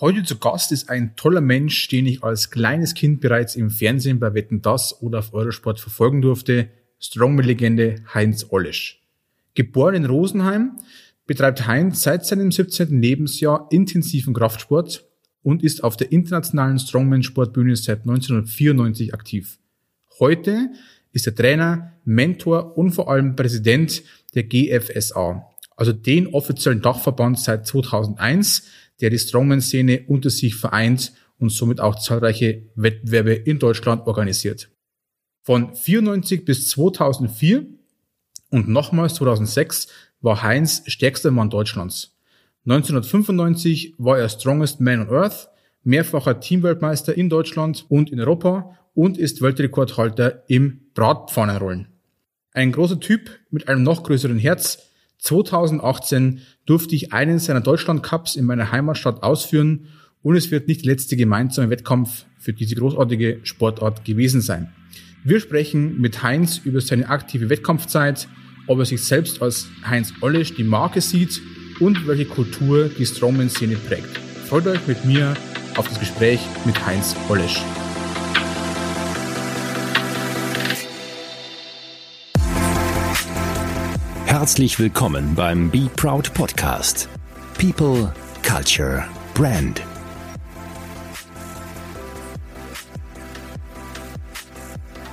Heute zu Gast ist ein toller Mensch, den ich als kleines Kind bereits im Fernsehen bei Wetten Das oder auf Eurosport verfolgen durfte. Strongman-Legende Heinz Ollisch. Geboren in Rosenheim, betreibt Heinz seit seinem 17. Lebensjahr intensiven Kraftsport und ist auf der internationalen Strongman-Sportbühne seit 1994 aktiv. Heute ist er Trainer, Mentor und vor allem Präsident der GFSA, also den offiziellen Dachverband seit 2001, der die Strongman-Szene unter sich vereint und somit auch zahlreiche Wettbewerbe in Deutschland organisiert. Von 94 bis 2004 und nochmals 2006 war Heinz stärkster Mann Deutschlands. 1995 war er Strongest Man on Earth, mehrfacher Teamweltmeister in Deutschland und in Europa und ist Weltrekordhalter im Bratpfannenrollen. Ein großer Typ mit einem noch größeren Herz. 2018 durfte ich einen seiner Deutschland Cups in meiner Heimatstadt ausführen und es wird nicht der letzte gemeinsame Wettkampf für diese großartige Sportart gewesen sein. Wir sprechen mit Heinz über seine aktive Wettkampfzeit, ob er sich selbst als Heinz Ollisch die Marke sieht und welche Kultur die Strongman-Szene prägt. Freut euch mit mir auf das Gespräch mit Heinz Ollisch. Herzlich willkommen beim Be Proud Podcast. People, Culture, Brand.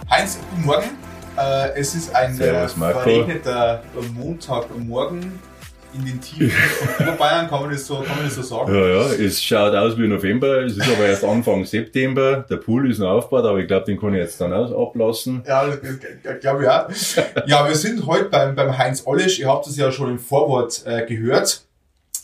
Heinz, guten Morgen. Äh, es ist ein Servus, Marco. verregneter Montagmorgen in den Tiefen von Oberbayern, kann man, das so, kann man das so sagen? Ja, ja, es schaut aus wie November, es ist aber erst Anfang September. Der Pool ist noch aufgebaut, aber ich glaube, den kann ich jetzt dann auch ablassen. Ja, glaube ich auch. Ja, wir sind heute beim, beim Heinz Ollisch. Ihr habt es ja schon im Vorwort äh, gehört.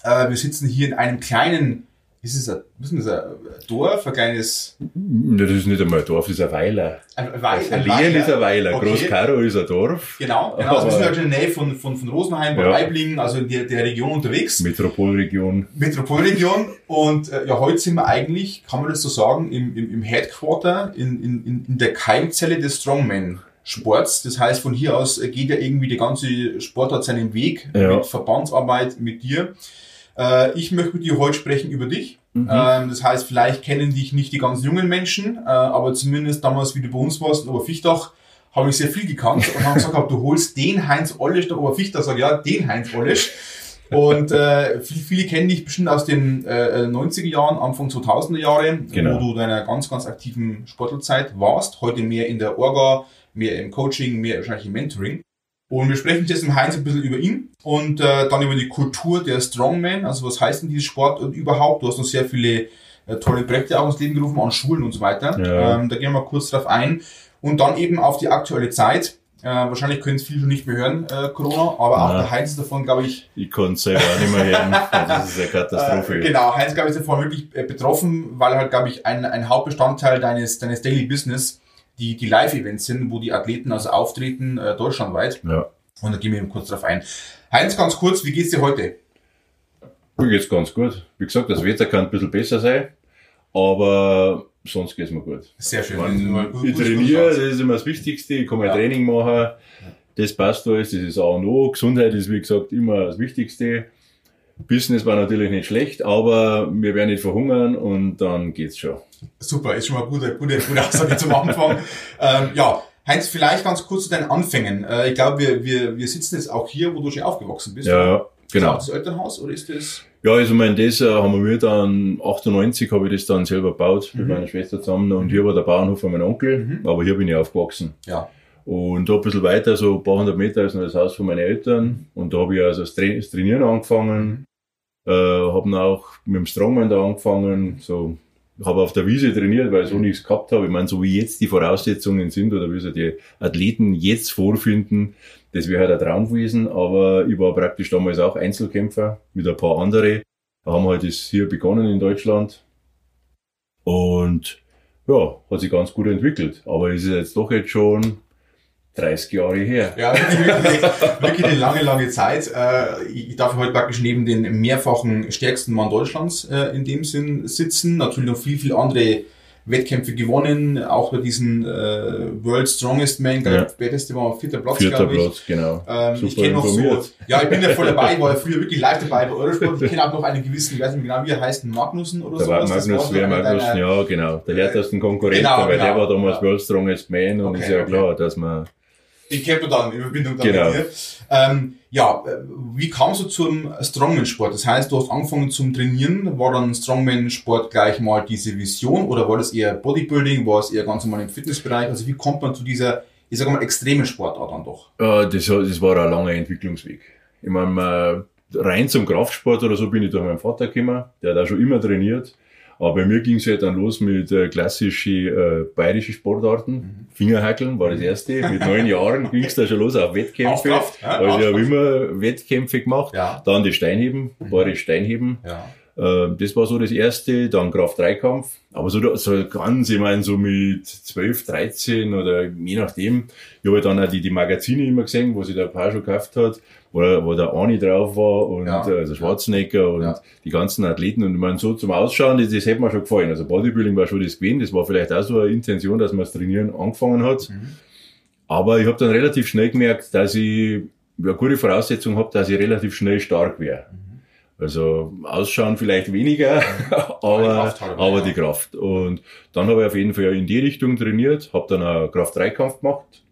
Äh, wir sitzen hier in einem kleinen, ist es ein, was ist das, ein Dorf, ein kleines... Das ist nicht einmal ein Dorf, das ist ein Weiler. Ein, Wei- Ein Lehen ist ein Weiler, Okay. Groß-Karo ist ein Dorf. Genau, genau. Also wir sind halt in der Nähe von, von, von Rosenheim, bei Ja. Weiblingen, also in der, der Region unterwegs. Metropolregion. Metropolregion und äh, ja, heute sind wir eigentlich, kann man das so sagen, im, im, im Headquarter, in, in, in- in der Keimzelle des Strongman. Sports. Das heißt, von hier aus äh, geht ja irgendwie die ganze Sportart seinen Weg Ja. mit Verbandsarbeit mit dir. Äh, ich möchte mit dir heute sprechen über dich. Mhm. Ähm, das heißt, vielleicht kennen dich nicht die ganz jungen Menschen, äh, aber zumindest damals, wie du bei uns warst, in Oberfichtach, habe ich sehr viel gekannt und haben gesagt, du holst den Heinz Ollisch nach Oberfichtach. Sag ja, den Heinz Ollisch. Und äh, viele, viele kennen dich bestimmt aus den äh, 90er Jahren, Anfang 2000er Jahre, Genau. wo du deiner ganz, ganz aktiven Sportlerzeit warst. Heute mehr in der Orga, mehr im Coaching, mehr wahrscheinlich im Mentoring. Und wir sprechen jetzt mit Heinz ein bisschen über ihn und äh, dann über die Kultur der Strongman. Also was heißt denn dieses Sport und überhaupt? Du hast noch sehr viele äh, tolle Projekte auch ins Leben gerufen an Schulen und so weiter. Ja. Ähm, da gehen wir mal kurz drauf ein. Und dann eben auf die aktuelle Zeit. Äh, wahrscheinlich können es viele schon nicht mehr hören, äh, Corona, aber auch Ja. der Heinz ist davon, glaube ich, Ich kann es selber auch nicht mehr hören. Das ist eine Katastrophe. äh, genau, Heinz, glaube ich, ist davon wirklich äh, betroffen, weil halt, glaube ich, ein, ein Hauptbestandteil deines, deines Daily Business die, die Live-Events sind, wo die Athleten also auftreten, äh, deutschlandweit. Ja. Und da gehen wir eben kurz drauf ein. Heinz, ganz kurz, wie geht's dir heute? Mir geht's ganz gut. Wie gesagt, das Wetter kann ein bisschen besser sein, aber sonst geht's mir gut. Sehr schön. Ich, Das ist immer mein, gut- ich trainiere, das ist immer das Wichtigste. Ich kann mein Ja. Training machen. Das passt alles, das ist A und O. Gesundheit ist, wie gesagt, immer das Wichtigste. Business war natürlich nicht schlecht, aber wir werden nicht verhungern und dann geht's schon. Super, ist schon mal gute, gute, gute Aussage zum Anfang. ähm, ja, Heinz, vielleicht ganz kurz zu deinen Anfängen. Äh, ich glaube, wir, wir, wir sitzen jetzt auch hier, wo du schon aufgewachsen bist. Ja, Ist genau. das das Elternhaus oder ist das? Ja, also mein, das äh, haben wir dann, 98 habe ich das dann selber gebaut, mit Mhm. meiner Schwester zusammen. Und hier war der Bauernhof von meinem Onkel, Mhm. aber hier bin ich aufgewachsen. Ja. Und da ein bisschen weiter, so ein paar hundert Meter ist noch das Haus von meinen Eltern. Und da habe ich also das, Tra das Trainieren angefangen. Äh, habe dann auch mit dem Strongman da angefangen. So, habe auf der Wiese trainiert, weil ich so nichts gehabt habe. Ich meine, so wie jetzt die Voraussetzungen sind oder wie sie die Athleten jetzt vorfinden, das wäre halt ein Traum gewesen. Aber ich war praktisch damals auch Einzelkämpfer mit ein paar andere. Da haben wir halt das hier begonnen in Deutschland. Und ja, hat sich ganz gut entwickelt. Aber es ist jetzt doch jetzt schon 30 Jahre her. Ja, wirklich, wirklich, wirklich eine lange, lange Zeit. Äh, Ich darf heute praktisch neben den mehrfachen stärksten Mann Deutschlands äh, in dem Sinn sitzen. Natürlich noch viel, viel andere Wettkämpfe gewonnen, auch bei diesen äh, World Strongest Man, Ja. späteste war vierter Platz, Vierter glaube ich. Platz, genau. Ähm, ich Super kenne noch so, ja, ich bin ja voll dabei, ich war ja früher wirklich live dabei bei Eurosport. Ich kenne auch noch einen gewissen, ich weiß nicht genau, wie er heißt, Magnussen oder war. Das Magnus, so wer einer ja, genau. Der härtesten Konkurrent, Genau, weil der genau. war damals Ja. World Strongest Man und Okay, ist ja okay. klar, dass man, Ich kenne dann in Verbindung dann Genau. Ähm, ja, wie kamst du zum Strongman-Sport? Das heißt, du hast angefangen zum Trainieren. War dann Strongman-Sport gleich mal diese Vision oder war das eher Bodybuilding? War es eher ganz normal im Fitnessbereich? Also wie kommt man zu dieser, ich sag mal, extremen Sportart dann doch? äh, das, das war ein langer Entwicklungsweg. Ich meine, äh, rein zum Kraftsport oder so bin ich durch meinen Vater gekommen, der hat auch schon immer trainiert. Aber bei mir ging es halt dann los mit äh, klassischen äh, bayerischen Sportarten. Fingerhackeln war das erste. Mit neun Jahren ging es da schon los auf Wettkämpfe. Kraft, ja, also ich habe immer Wettkämpfe gemacht. Ja. Dann das Steinheben, bayerisch Steinheben. Ja. Äh, Das war so das erste, dann Kraft-3-Kampf. Aber so, so ganz, ich meine, so mit 12, 13 oder je nachdem. Ich habe dann auch die, die Magazine immer gesehen, wo sich der Paar schon gekauft hat, wo, wo der Ani drauf war und Ja. also Schwarzenegger und Ja. die ganzen Athleten. Und ich meine, so zum Ausschauen, das, das hätte mir schon gefallen. Also Bodybuilding war schon das gewesen. Das war vielleicht auch so eine Intention, dass man das Trainieren angefangen hat. Mhm. Aber ich habe dann relativ schnell gemerkt, dass ich eine gute Voraussetzung habe, dass ich relativ schnell stark wäre. Also ausschauen vielleicht weniger, aber, aber die Kraft. Und dann habe ich auf jeden Fall in die Richtung trainiert, habe dann einen Kraft-3-Kampf gemacht.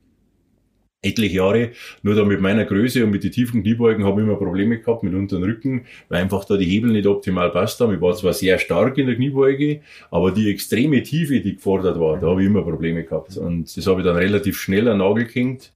Etliche Jahre, nur da mit meiner Größe und mit den tiefen Kniebeugen habe ich immer Probleme gehabt mit unteren Rücken, weil einfach da die Hebel nicht optimal passt haben. Ich war zwar sehr stark in der Kniebeuge, aber die extreme Tiefe, die gefordert war, da habe ich immer Probleme gehabt. Und das habe ich dann relativ schnell an Nagel gehängt.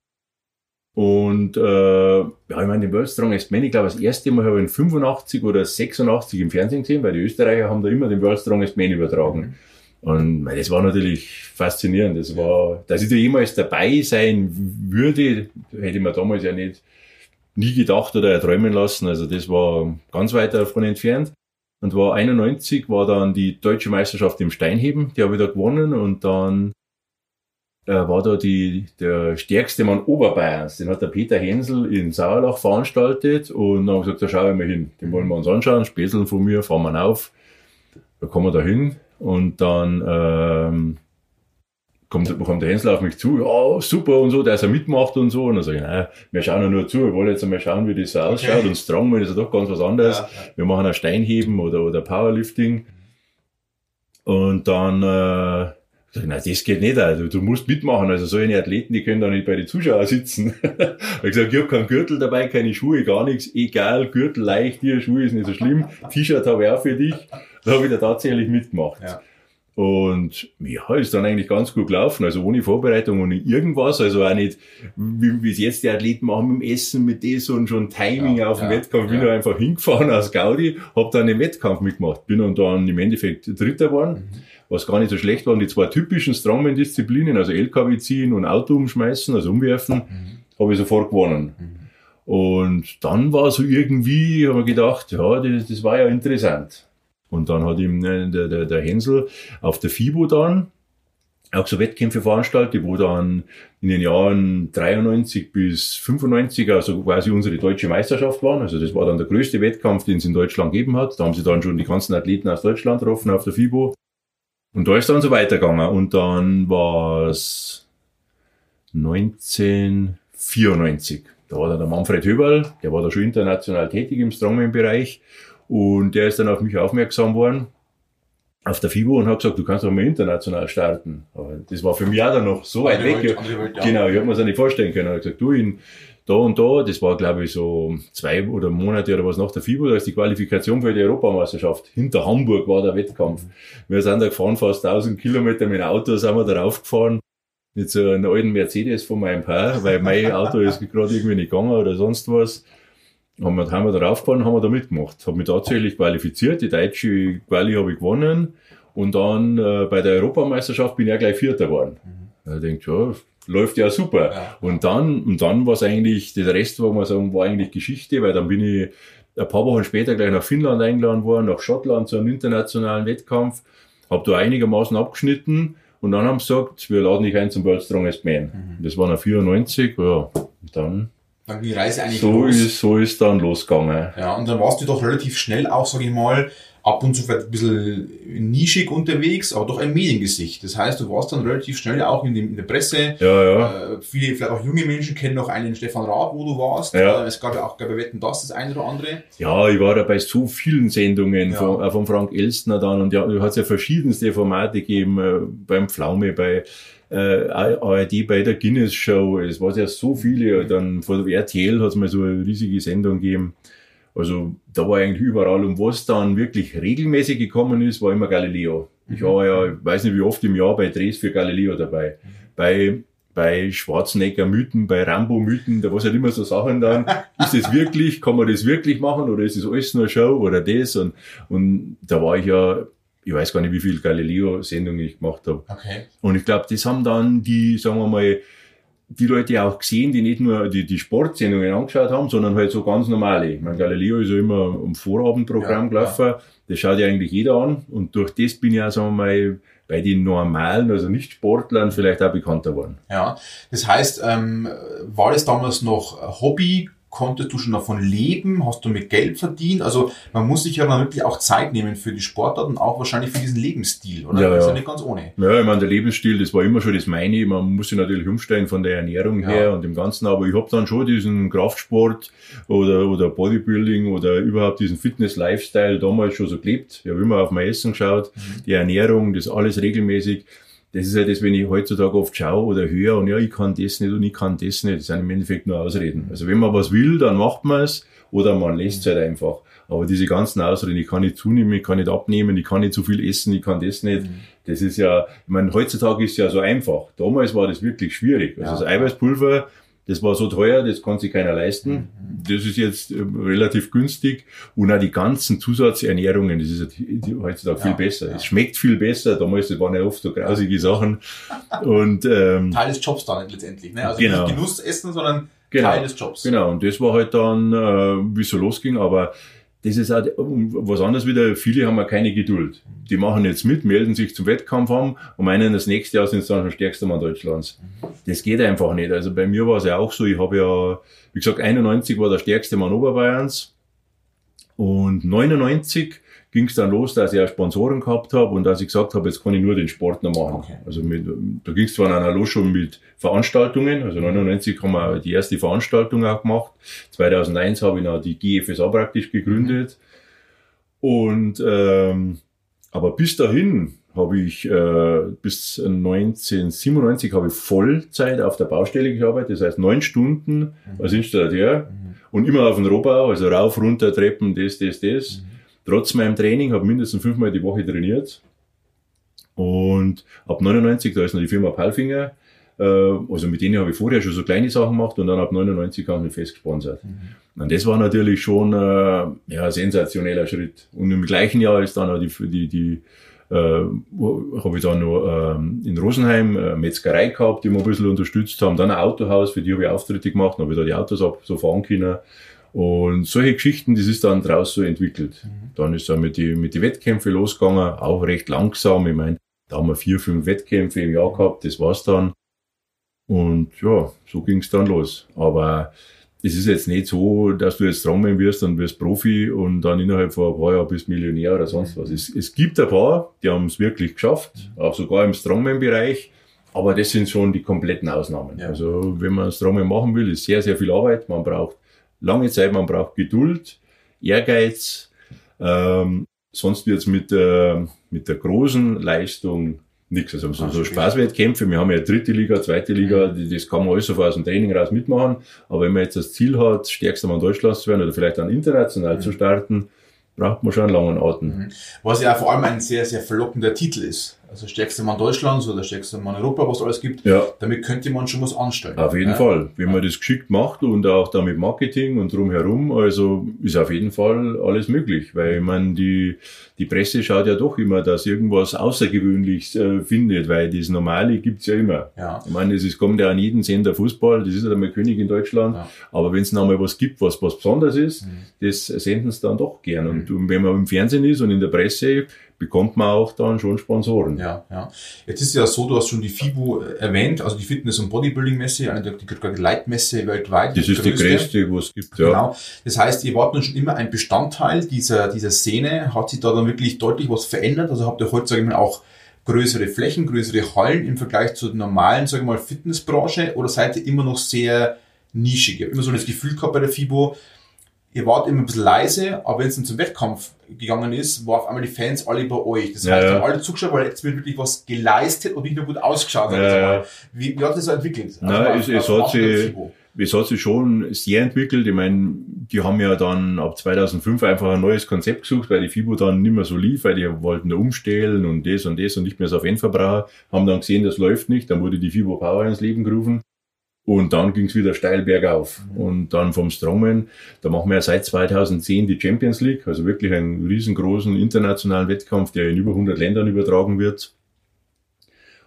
Und äh, ja, ich meine, den World Strongest Man, ich glaube, das erste Mal habe ich ihn 85 oder 86 im Fernsehen gesehen, weil die Österreicher haben da immer den World Strongest Man übertragen. Und mei, das war natürlich faszinierend. Das war, dass ich da jemals dabei sein würde, hätte ich mir damals ja nicht nie gedacht oder erträumen lassen. Also das war ganz weit davon entfernt. Und war 91 war dann die deutsche Meisterschaft im Steinheben, die habe ich da gewonnen und dann war da die, der stärkste Mann Oberbayerns, den hat der Peter Hensel in Sauerlach veranstaltet und dann haben gesagt, da schauen wir mal hin, den wollen wir uns anschauen, Späßeln von mir, fahren wir auf, da kommen wir da hin. Und dann ähm, kommt, kommt der Hensel auf mich zu, ja, super und so, dass er mitmacht und so. Und dann sage ich, nein, wir schauen ja nur zu, wir wollen jetzt einmal schauen, wie das so ausschaut. Und Strongman ist ja doch ganz was anderes. Ja, Wir machen ein Steinheben oder, oder Powerlifting. Und dann, äh, sag ich, nein, das geht nicht, also du musst mitmachen. Also solche Athleten, die können da nicht bei den Zuschauern sitzen. ich hab gesagt, ich habe keinen Gürtel dabei, keine Schuhe, gar nichts. Egal, Gürtel leicht, hier, Schuhe ist nicht so schlimm. T-Shirt habe ich auch für dich. Da habe ich da tatsächlich mitgemacht. Ja. Und ja, ist dann eigentlich ganz gut gelaufen. Also ohne Vorbereitung, ohne irgendwas. Also auch nicht, wie es jetzt die Athleten machen mit dem Essen, mit das und schon Timing Ja, auf dem ja, Wettkampf. Bin ja. einfach hingefahren aus Gaudi, hab dann den Wettkampf mitgemacht. Bin dann, dann im Endeffekt Dritter geworden, was gar nicht so schlecht war. Und die zwei typischen Strongman-Disziplinen, also LKW ziehen und Auto umschmeißen, also umwerfen, habe ich sofort gewonnen. Und dann war so irgendwie, habe ich gedacht, ja, das, das war ja interessant. Und dann hat ihm äh, der, der, der Hänsel auf der FIBO dann auch so Wettkämpfe veranstaltet, wo dann in den Jahren 93 bis 95 also quasi unsere deutsche Meisterschaft waren. Also das war dann der größte Wettkampf, den es in Deutschland gegeben hat. Da haben sie dann schon die ganzen Athleten aus Deutschland getroffen auf der FIBO. Und da ist dann so weitergegangen. Und dann war es 1994. Da war dann der Manfred Höberl, der war da schon international tätig im Strongman-Bereich. Und der ist dann auf mich aufmerksam worden auf der FIBO und hat gesagt, du kannst doch mal international starten. Aber das war für mich auch dann noch so weit weg. Welt, Welt, ja. Genau, ich habe mir das auch nicht vorstellen können. Er hat gesagt, du, in, da und da, das war glaube ich so zwei oder Monate oder was nach der FIBO, da ist die Qualifikation für die Europameisterschaft. Hinter Hamburg war der Wettkampf. Wir sind da gefahren, fast 1000 Kilometer mit dem Auto, sind wir da raufgefahren. Mit so einem alten Mercedes von meinem Paar, weil mein Auto ist gerade irgendwie nicht gegangen oder sonst was. Haben wir, haben wir da raufgefahren, haben wir da mitgemacht. Habe mich tatsächlich qualifiziert, die deutsche Quali habe ich gewonnen. Und dann äh, bei der Europameisterschaft bin ich ja gleich Vierter geworden. Da denke ich, ja, läuft ja super. Ja. Und dann, und dann war es eigentlich, der Rest, wo man sagen, war eigentlich Geschichte, weil dann bin ich ein paar Wochen später gleich nach Finnland eingeladen worden, nach Schottland zu einem internationalen Wettkampf, habe da einigermaßen abgeschnitten und dann haben sie gesagt, wir laden dich ein zum World Strongest Man. Das war noch 94, ja, und dann, die Reise eigentlich so los. ist, so ist dann losgegangen. Ja, und dann warst du doch relativ schnell auch, sag ich mal, ab und zu vielleicht ein bisschen nischig unterwegs, aber doch ein Mediengesicht. Das heißt, du warst dann relativ schnell auch in, dem, in der Presse. Ja, ja. Äh, viele, vielleicht auch junge Menschen kennen noch einen Stefan Raab, wo du warst. Ja. Äh, es gab ja auch, glaube ich, Wetten, das, das eine oder andere. Ja, ich war da bei so vielen Sendungen Ja. von, auch von Frank Elstner dann und ja, hat es ja verschiedenste Formate gegeben, äh, beim Pflaume, bei äh, ARD, bei der Guinness Show, es war ja so viele, dann von der RTL hat es mal so eine riesige Sendung gegeben. Also da war eigentlich überall und was dann wirklich regelmäßig gekommen ist, war immer Galileo. Ich war ja, ich weiß nicht wie oft im Jahr bei Drehs für Galileo dabei. Bei bei Schwarzenegger Mythen, bei Rambo Mythen, da war halt immer so Sachen dann, ist das wirklich, kann man das wirklich machen oder ist das alles nur Show oder das und, und da war ich ja, ich weiß gar nicht, wie viel Galileo-Sendungen ich gemacht habe. Okay. Und ich glaube, das haben dann die, sagen wir mal, die Leute auch gesehen, die nicht nur die, die Sportsendungen angeschaut haben, sondern halt so ganz normale. Ich meine, Galileo ist ja immer am Vorabendprogramm Ja, gelaufen. Das schaut ja eigentlich jeder an. Und durch das bin ich auch, sagen wir mal, bei den normalen, also nicht Sportlern vielleicht auch bekannter geworden. Ja, das heißt, ähm, war das damals noch Hobby? Konntest du schon davon leben? Hast du mit Geld verdient? Also man muss sich ja dann wirklich auch Zeit nehmen für die Sportart und auch wahrscheinlich für diesen Lebensstil, oder? Ja, das ist ja nicht ganz ohne. Ja, ich meine, der Lebensstil, das war immer schon das meine. Man muss sich natürlich umstellen von der Ernährung her Ja. und dem Ganzen, aber ich habe dann schon diesen Kraftsport oder, oder Bodybuilding oder überhaupt diesen Fitness-Lifestyle damals schon so gelebt. Ich habe immer auf mein Essen geschaut, die Ernährung, das alles regelmäßig. Das ist ja das, wenn ich heutzutage oft schaue oder höre und ja, ich kann das nicht und ich kann das nicht. Das sind im Endeffekt nur Ausreden. Also wenn man was will, dann macht man es oder man lässt es halt einfach. Aber diese ganzen Ausreden, ich kann nicht zunehmen, ich kann nicht abnehmen, ich kann nicht zu viel essen, ich kann das nicht. Das ist ja, ich meine, heutzutage ist es ja so einfach. Damals war das wirklich schwierig. Also Ja. das Eiweißpulver, das war so teuer, das kann sich keiner leisten. Das ist jetzt äh, relativ günstig. Und auch die ganzen Zusatzernährungen, das ist heutzutage Ja, viel besser. ja. Es schmeckt viel besser. Damals das waren ja oft so grausige Sachen. Und ähm, Teil des Jobs dann letztendlich. Ne? Also Genau. nicht Genuss essen, sondern Genau. Teil des Jobs. Genau, und das war halt dann, äh, wie es so losging, aber das ist auch was anderes wieder, viele haben ja keine Geduld. Die machen jetzt mit, melden sich zum Wettkampf an und meinen, das nächste Jahr sind sie dann schon stärkster Mann Deutschlands. Das geht einfach nicht. Also bei mir war es ja auch so, ich habe ja, wie gesagt, 91 war der stärkste Mann Oberbayerns und 99 ging es dann los, dass ich auch Sponsoren gehabt habe und dass ich gesagt habe, jetzt kann ich nur den Sport noch machen. Okay. Also mit, da ging es zwar dann auch los schon mit Veranstaltungen, also 99 haben wir die erste Veranstaltung auch gemacht. 2001 habe ich noch die GFSA praktisch gegründet. Und ähm, aber bis dahin habe ich äh, bis 1997 habe ich Vollzeit auf der Baustelle gearbeitet, das heißt neun Stunden als Installateur und immer auf dem Rohbau, also rauf, runter, Treppen, das, das, das. Trotz meinem Training habe ich mindestens fünfmal die Woche trainiert. Und ab 99, da ist noch die Firma Palfinger, äh, also mit denen habe ich vorher schon so kleine Sachen gemacht und dann ab 99 haben mich fest gesponsert. Und das war natürlich schon äh, ja, ein sensationeller Schritt. Und im gleichen Jahr ist dann auch die, die, die äh, habe ich dann noch ähm, in Rosenheim äh, Metzgerei gehabt, die wir ein bisschen unterstützt haben. Dann ein Autohaus, für die habe ich Auftritte gemacht, dann habe ich da die Autos ab, so fahren können. Und solche Geschichten, das ist dann draus so entwickelt. Dann ist dann mit die, mit die Wettkämpfe losgegangen, auch recht langsam. Ich meine, da haben wir vier, fünf Wettkämpfe im Jahr gehabt, das war's dann. Und ja, so ging's dann los. Aber es ist jetzt nicht so, dass du jetzt Strongman wirst und wirst Profi und dann innerhalb von ein paar Jahren bist Millionär oder sonst was. Es, es gibt ein paar, die haben es wirklich geschafft, auch sogar im Strongman-Bereich. Aber das sind schon die kompletten Ausnahmen. Ja. Also wenn man Strongman machen will, ist sehr, sehr viel Arbeit. Man braucht lange Zeit, man braucht Geduld, Ehrgeiz. Ähm, sonst wird's mit der, mit der großen Leistung nichts. Also so, so. Spaßwettkämpfe, wir haben ja dritte Liga, zweite Liga, die- das kann man alles sofort aus dem Training raus mitmachen. Aber wenn man jetzt das Ziel hat, stärkster Mann Deutschlands zu werden oder vielleicht dann international zu starten, braucht man schon einen langen Atem. Was ja vor allem ein sehr, sehr verlockender Titel ist. Also stärkster Mann Deutschlands oder stärkster Mann Europa, was es alles gibt. Ja, Damit könnte man schon was anstellen. auf jeden ja. Fall. Wenn man das geschickt macht und auch da mit Marketing und drumherum, also ist auf jeden Fall alles möglich. Weil meine, die, die Presse schaut ja doch immer, dass irgendwas Außergewöhnliches äh, findet, weil das Normale gibt's ja immer. Ja. Ich meine, es kommt ja an jeden Sender Fußball, das ist ja einmal König in Deutschland. Ja. Aber wenn es noch mal was gibt, was was Besonderes ist, Mhm. das senden sie dann doch gern. Und wenn man im Fernsehen ist und in der Presse, bekommt man auch dann schon Sponsoren. Ja. Ja, ja. Jetzt ist ja so, du hast schon die FIBO erwähnt, also die Fitness- und Bodybuilding-Messe, eine der die Leitmesse weltweit. Das ist die größte, was es gibt, ja. Genau. Das heißt, ihr wart nun schon immer ein Bestandteil dieser, dieser Szene. Hat sich da dann wirklich deutlich was verändert? Also habt ihr heute, sage ich mal, auch größere Flächen, größere Hallen im Vergleich zur normalen, sage ich mal, Fitnessbranche? Oder seid ihr immer noch sehr nischig? Ich habe immer so das Gefühl gehabt bei der FIBO, ihr wart immer ein bisschen leise, aber wenn es dann zum Wettkampf gegangen ist, war auf einmal die Fans alle bei euch. Das heißt, ja, alle zugeschaut, weil jetzt wird wirklich was geleistet und nicht nur gut ausgeschaut. Ja, wie, wie hat das so entwickelt? Also Nein, es, es, hat sich, es hat sich schon sehr entwickelt. Ich meine, die haben ja dann ab 2005 einfach ein neues Konzept gesucht, weil die FIBO dann nicht mehr so lief, weil die wollten da umstellen und das und das und nicht mehr so auf Endverbraucher, haben dann gesehen, das läuft nicht, dann wurde die FIBO Power ins Leben gerufen und dann ging es wieder steil bergauf. Und dann vom Strongman, da machen wir ja seit 2010 die Champions League, also wirklich einen riesengroßen internationalen Wettkampf, der in über 100 Ländern übertragen wird.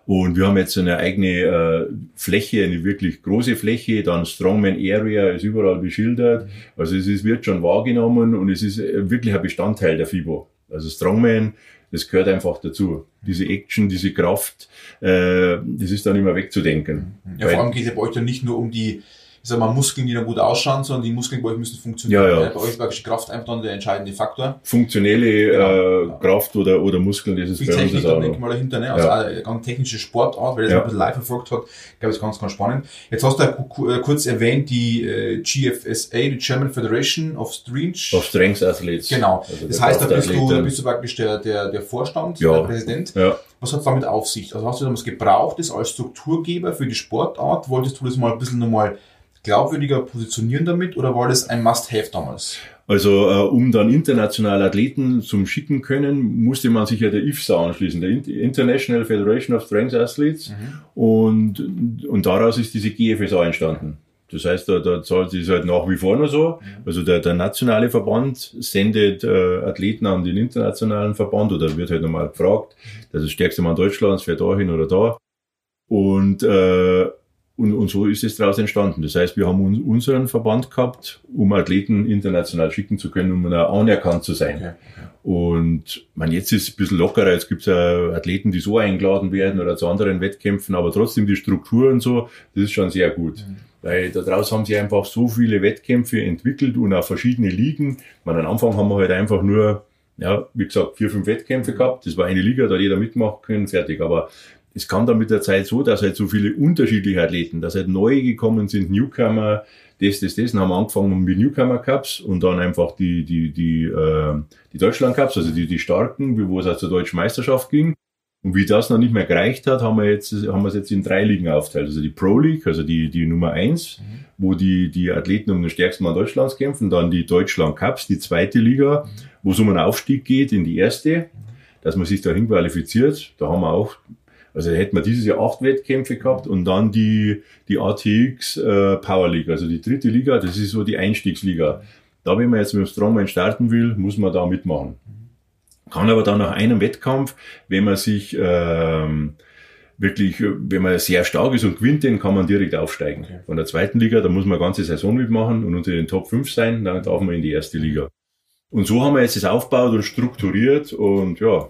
Und wir haben jetzt eine eigene äh, Fläche, eine wirklich große Fläche, dann Strongman Area ist überall beschildert. Also es ist, wird schon wahrgenommen und es ist äh, wirklich ein Bestandteil der FIBO. Also Strongman das gehört einfach dazu. Diese Action, diese Kraft, äh, das ist dann immer wegzudenken. Ja, vor allem geht es ja bei euch dann nicht nur um die ich sag mal, Muskeln, die dann gut ausschauen, sondern die Muskeln bei euch müssen funktionieren. Ja, ja. Bei euch ist wirklich Kraft einfach dann der entscheidende Faktor. Funktionelle genau. äh, Kraft oder, oder Muskeln, das ist Viel bei Technik uns auch denke mal dahinter, ne? Also ja. eine ganz technische Sportart, weil das ja. ein bisschen live verfolgt hat, glaube ich, ganz, ganz spannend. Jetzt hast du ja kurz erwähnt, die äh, GFSA, die German Federation of Strength. Of Strength Athletes. Genau. Also das heißt, da bist du, da bist du praktisch der, der, der Vorstand, der Präsident. Ja. Was hat damit auf sich? Also hast du damals gebraucht, das als Strukturgeber für die Sportart? Wolltest du das mal ein bisschen nochmal glaubwürdiger positionieren damit oder war das ein Must-Have damals? Also äh, um dann internationale Athleten zum schicken können, musste man sich ja der IFSA anschließen, der International Federation of Strength Athletes. Mhm. Und, und daraus ist diese GFSA entstanden. Das heißt, da, da zahlt es halt nach wie vor nur so. Mhm. Also der, der nationale Verband sendet äh, Athleten an den internationalen Verband oder wird halt nochmal gefragt, das ist das stärkste Mann Deutschlands, fährt da hin oder da. Und äh, und, und so ist es daraus entstanden. Das heißt, wir haben unseren Verband gehabt, um Athleten international schicken zu können, um anerkannt zu sein. Okay. Und man, jetzt ist es ein bisschen lockerer. Jetzt gibt es ja Athleten, die so eingeladen werden oder zu anderen Wettkämpfen, aber trotzdem die Struktur und so, das ist schon sehr gut. Mhm. Weil daraus haben sie einfach so viele Wettkämpfe entwickelt und auch verschiedene Ligen. Man, am Anfang haben wir halt einfach nur ja, wie gesagt, vier, fünf Wettkämpfe gehabt. Das war eine Liga, da hat jeder mitmachen können, fertig. Aber es kam dann mit der Zeit so, dass halt so viele unterschiedliche Athleten, dass halt neu gekommen sind, Newcomer, das, das, das, und haben angefangen mit Newcomer Cups und dann einfach die, die, die, äh, die Deutschland Cups, also die, die starken, wo es auch zur deutschen Meisterschaft ging. Und wie das noch nicht mehr gereicht hat, haben wir jetzt, haben wir es jetzt in drei Ligen aufteilt. Also die Pro League, also die, die Nummer eins, mhm. wo die, die Athleten um den stärksten Mann Deutschlands kämpfen, dann die Deutschland Cups, die zweite Liga, mhm. wo es um einen Aufstieg geht in die erste, dass man sich dahin qualifiziert. Da haben wir auch also hätten wir dieses Jahr acht Wettkämpfe gehabt und dann die, die ATX äh, Power League, also die dritte Liga, das ist so die Einstiegsliga. Da, wenn man jetzt mit dem Strongman starten will, muss man da mitmachen. Kann aber dann nach einem Wettkampf, wenn man sich ähm, wirklich, wenn man sehr stark ist und gewinnt, den kann man direkt aufsteigen. Okay. Von der zweiten Liga, da muss man eine ganze Saison mitmachen und unter den Top 5 sein, dann darf man in die erste Liga. Und so haben wir jetzt das aufgebaut und strukturiert und ja,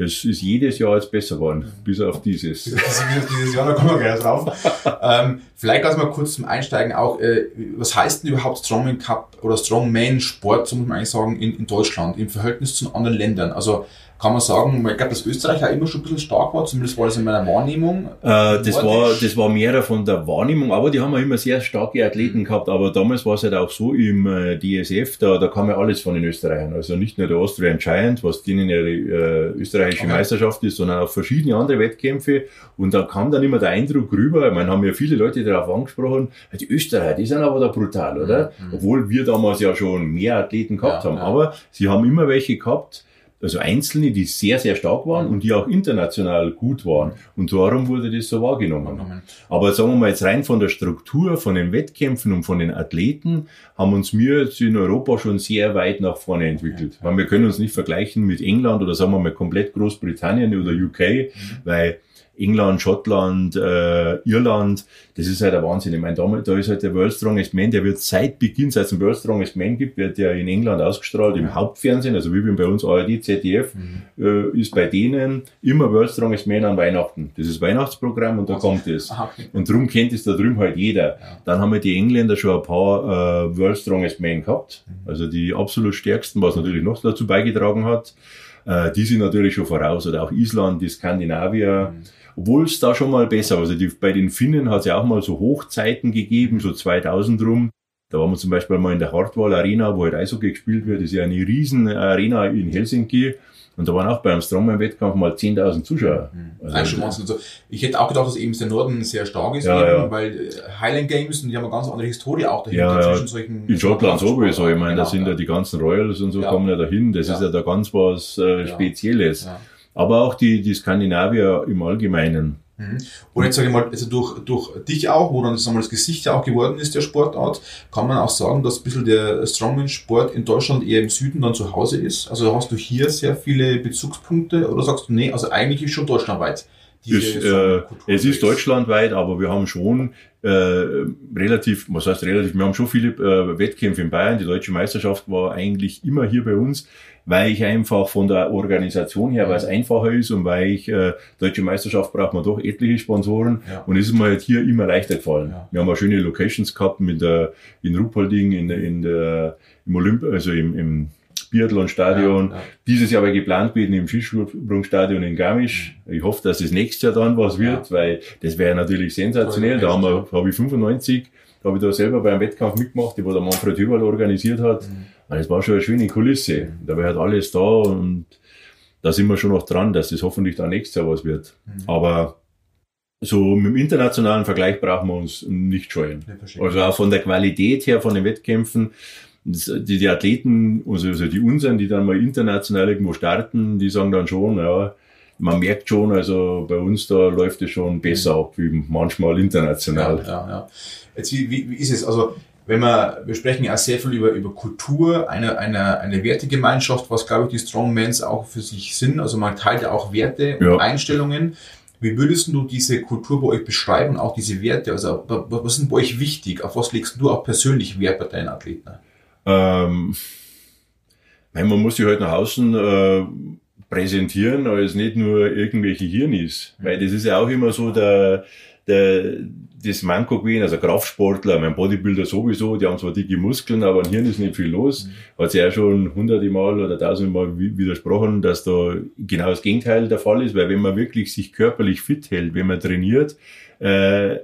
es ist jedes Jahr jetzt besser geworden, bis auf dieses. dieses Jahr, da kommen wir gleich drauf. ähm, vielleicht erstmal kurz zum Einsteigen auch, äh, was heißt denn überhaupt Strongman Cup oder Strongman Sport, so muss man eigentlich sagen, in, in Deutschland im Verhältnis zu anderen Ländern? Also kann man sagen, ich glaube, dass Österreich auch immer schon ein bisschen stark war, zumindest war das in meiner Wahrnehmung. Äh, das, war, das war mehr von der Wahrnehmung, aber die haben ja immer sehr starke Athleten gehabt, aber damals war es halt auch so im äh, DSF, da, da kam ja alles von den Österreichern, also nicht nur der Austrian Giant, was denen ja die äh, österreichische okay. Meisterschaft ist, sondern auch verschiedene andere Wettkämpfe und da kam dann immer der Eindruck rüber, ich meine, haben ja viele Leute darauf angesprochen, die Österreicher, die sind aber da brutal, oder? Mhm. Obwohl wir damals ja schon mehr Athleten gehabt ja, haben, ja. aber sie haben immer welche gehabt, also Einzelne, die sehr, sehr stark waren und die auch international gut waren. Und darum wurde das so wahrgenommen. Aber sagen wir mal jetzt rein von der Struktur, von den Wettkämpfen und von den Athleten, haben uns wir jetzt in Europa schon sehr weit nach vorne entwickelt. Weil wir können uns nicht vergleichen mit England oder sagen wir mal komplett Großbritannien oder UK, mhm. weil England, Schottland, äh, Irland. Das ist halt der Wahnsinn. Ich meine, da, da ist halt der World Strongest Man, der wird seit Beginn, seit es einen World Strongest Man gibt, wird der in England ausgestrahlt, im Hauptfernsehen, also wie bei uns ARD, ZDF, Mhm. äh, ist bei denen immer World Strongest Man an Weihnachten. Das ist Weihnachtsprogramm und da Also, kommt es. okay. Und darum kennt es da drüben halt jeder. Dann haben wir die Engländer schon ein paar äh, World Strongest Men gehabt. Also die absolut stärksten, was natürlich noch dazu beigetragen hat. Äh, die sind natürlich schon voraus. Oder auch Island, die Skandinavier. Obwohl es da schon mal besser war. Also die, bei den Finnen hat es ja auch mal so Hochzeiten gegeben, so 2000 rum. Da waren wir zum Beispiel mal in der Hartwall Arena, wo halt Eishockey gespielt wird. Das ist ja eine riesen Arena in Helsinki. Und da waren auch beim Strongman-Wettkampf mal 10.000 Zuschauer. Also, schon Wahnsinn. Also, ich hätte auch gedacht, dass eben der Norden sehr stark ist, Ja, eben, ja. weil äh, Highland Games und die haben eine ganz andere Historie auch dahinter Ja, zwischen solchen. In Schottland sowieso, ich meine, da Genau, sind ja ja die ganzen Royals und so kommen ja dahin, das ist ja da ganz was äh. Spezielles. Aber auch die, die Skandinavier im Allgemeinen. Mhm. Und jetzt sage ich mal, also durch, durch dich auch, wo dann wir, das Gesicht ja auch geworden ist der Sportart, kann man auch sagen, dass ein bisschen der Strongman-Sport in Deutschland eher im Süden dann zu Hause ist. Also hast du hier sehr viele Bezugspunkte oder sagst du, nee, also eigentlich ist schon deutschlandweit. diese Ist, äh, es ist deutschlandweit, aber wir haben schon äh, relativ, was heißt relativ, wir haben schon viele äh, Wettkämpfe in Bayern. Die deutsche Meisterschaft war eigentlich immer hier bei uns, weil ich einfach von der Organisation her, weil es einfacher ist und weil ich, äh, deutsche Meisterschaft braucht man doch etliche Sponsoren Ja. und es ist mir halt hier immer leichter gefallen. Ja. Wir haben auch schöne Locations gehabt mit der, in Ruppolding, in, der- in der, im Olymp, also im, im Biathlon-Stadion. Ja, ja. Dieses Jahr aber geplant gewesen im Skisprungstadion in Garmisch. Ich hoffe, dass es nächstes Jahr dann was wird, weil das wäre natürlich sensationell. Da haben wir, habe ich 95, da habe ich da selber beim Wettkampf mitgemacht, die wo der Manfred Hüberl organisiert hat. Und Das war schon eine schöne Kulisse. Da war halt alles da und da sind wir schon noch dran, dass das hoffentlich dann nächstes Jahr was wird. Aber so mit dem internationalen Vergleich brauchen wir uns nicht scheuen. Ja. Also auch von der Qualität her von den Wettkämpfen, die, die Athleten, also, also die unseren, die dann mal international irgendwo starten, die sagen dann schon, ja, man merkt schon, also bei uns da läuft es schon besser ab, wie manchmal Ja, international. ja, ja. Jetzt, wie, wie, wie ist es? Also, wenn wir, wir sprechen ja sehr viel über, über Kultur, eine, eine, eine Wertegemeinschaft, was glaube ich die Strongmans auch für sich sind. Also man teilt ja auch Werte und Ja. Einstellungen. Wie würdest du diese Kultur bei euch beschreiben, auch diese Werte? Also wa- wa- was sind bei euch wichtig? Auf was legst du auch persönlich Wert bei deinen Athleten? Ähm, meine, man muss sich halt nach außen äh, präsentieren, als nicht nur irgendwelche Hirnis. Weil das ist ja auch immer so der, der, das Manko gewesen, also Kraftsportler, mein Bodybuilder sowieso, die haben zwar dicke Muskeln, aber an Hirn ist nicht viel los. Hat sich ja schon hunderte Mal oder tausende Mal wi- widersprochen, dass da genau das Gegenteil der Fall ist, weil wenn man wirklich sich körperlich fit hält, wenn man trainiert, äh,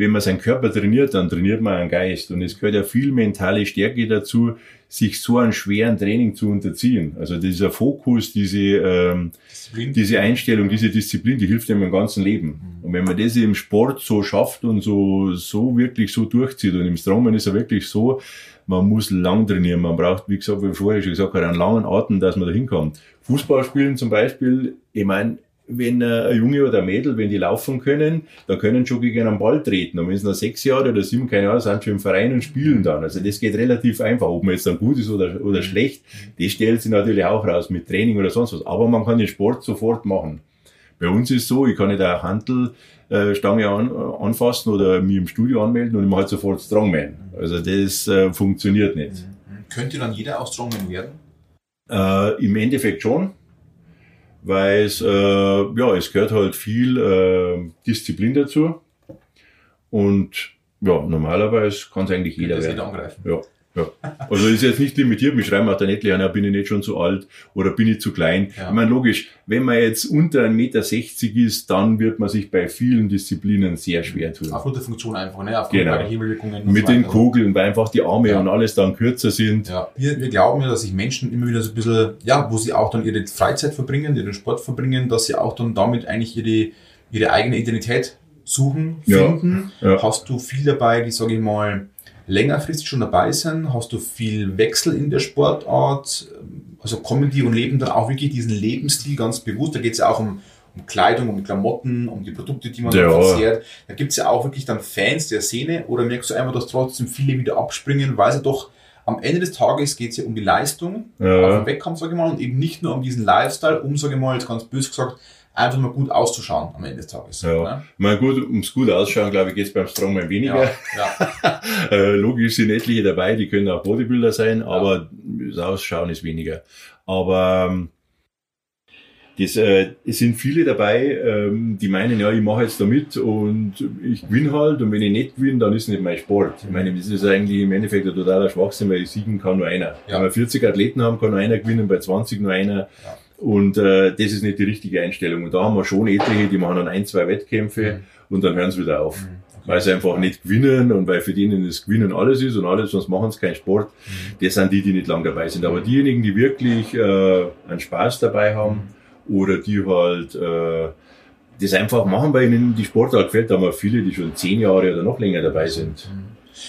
wenn man seinen Körper trainiert, dann trainiert man einen Geist. Und es gehört ja viel mentale Stärke dazu, sich so einem schweren Training zu unterziehen. Also dieser Fokus, diese, ähm, Disziplin? diese Einstellung, diese Disziplin, die hilft einem im ganzen Leben. Und wenn man das im Sport so schafft und so, so wirklich so durchzieht, und im Strongman ist ja wirklich so, man muss lang trainieren, man braucht, wie gesagt, wie ich vorher schon gesagt habe, einen langen Atem, dass man da hinkommt. Fußball spielen zum Beispiel, ich meine, wenn äh, ein Junge oder ein Mädel, wenn die laufen können, dann können schon gegen einen Ball treten. Und wenn sie noch sechs Jahre oder sieben, keine Ahnung, sind schon im Verein und spielen dann. Also das geht relativ einfach. Ob man jetzt dann gut ist oder, oder schlecht, das stellt sich natürlich auch raus mit Training oder sonst was. Aber man kann den Sport sofort machen. Bei uns ist so, ich kann nicht eine Hantelstange an, anfassen oder mich im Studio anmelden und ich mache halt sofort Strongman. Also das äh, funktioniert nicht. Könnte dann jeder auch Strongman werden? Äh, Im Endeffekt schon, weil es, äh, ja, es gehört halt viel äh, Disziplin dazu. Und ja, normalerweise kann es eigentlich jeder das werden. jeder angreifen? Ja, ja. Also ist jetzt nicht limitiert, mich schreiben auch Nettli an, ja, bin ich nicht schon zu alt oder bin ich zu klein. Ja. Ich meine, logisch, wenn man jetzt unter 1,60 Meter ist, dann wird man sich bei vielen Disziplinen sehr schwer tun. Aufgrund der Funktion einfach, ne? Aufgrund Genau. der Hebelwirkungen. Mit so den weiter. Kugeln, weil einfach die Arme Ja. und alles dann kürzer sind. Ja, wir, wir glauben ja, dass sich Menschen immer wieder so ein bisschen, ja, wo sie auch dann ihre Freizeit verbringen, ihren Sport verbringen, dass sie auch dann damit eigentlich ihre, ihre eigene Identität suchen, Ja, finden. ja. Hast du viel dabei, die, sage ich mal, längerfristig schon dabei sind? Hast du viel Wechsel in der Sportart? Also kommen die und leben dann auch wirklich diesen Lebensstil ganz bewusst? Da geht es ja auch um, um Kleidung, um Klamotten, um die Produkte, die man Ja. verzehrt. Da gibt es ja auch wirklich dann Fans der Szene oder merkst du einfach, dass trotzdem viele wieder abspringen, weil sie doch am Ende des Tages geht es ja um die Leistung Ja. auf dem Wettkampf, sage ich mal, und eben nicht nur um diesen Lifestyle, um, sage ich mal, jetzt ganz böse gesagt, einfach mal gut auszuschauen am Ende des Tages. Ja. Ne? Ich meine, gut, ums gut ausschauen, glaube ich, geht's beim Strongman weniger. Ja, ja. Äh, logisch sind etliche dabei, die können auch Bodybuilder sein, aber das Ausschauen ist weniger. Aber ähm, das, äh, es sind viele dabei, ähm, die meinen, ja, ich mache jetzt da mit und ich gewinne halt und wenn ich nicht gewinne, dann ist es nicht mein Sport. Ich meine, das ist eigentlich im Endeffekt ein totaler Schwachsinn, weil siegen kann nur einer. Ja. Wenn wir 40 Athleten haben, kann nur einer gewinnen, bei 20 nur einer. Ja. Und äh, das ist nicht die richtige Einstellung. Und da haben wir schon etliche, die machen dann ein, zwei Wettkämpfe und dann hören sie wieder auf. Mhm. Weil sie einfach nicht gewinnen und weil für denen das Gewinnen alles ist und alles, sonst machen sie keinen Sport. Das sind die, die nicht lang dabei sind. Aber diejenigen, die wirklich äh, einen Spaß dabei haben oder die halt äh, das einfach machen, weil ihnen die Sportart gefällt, da haben wir viele, die schon zehn Jahre oder noch länger dabei sind.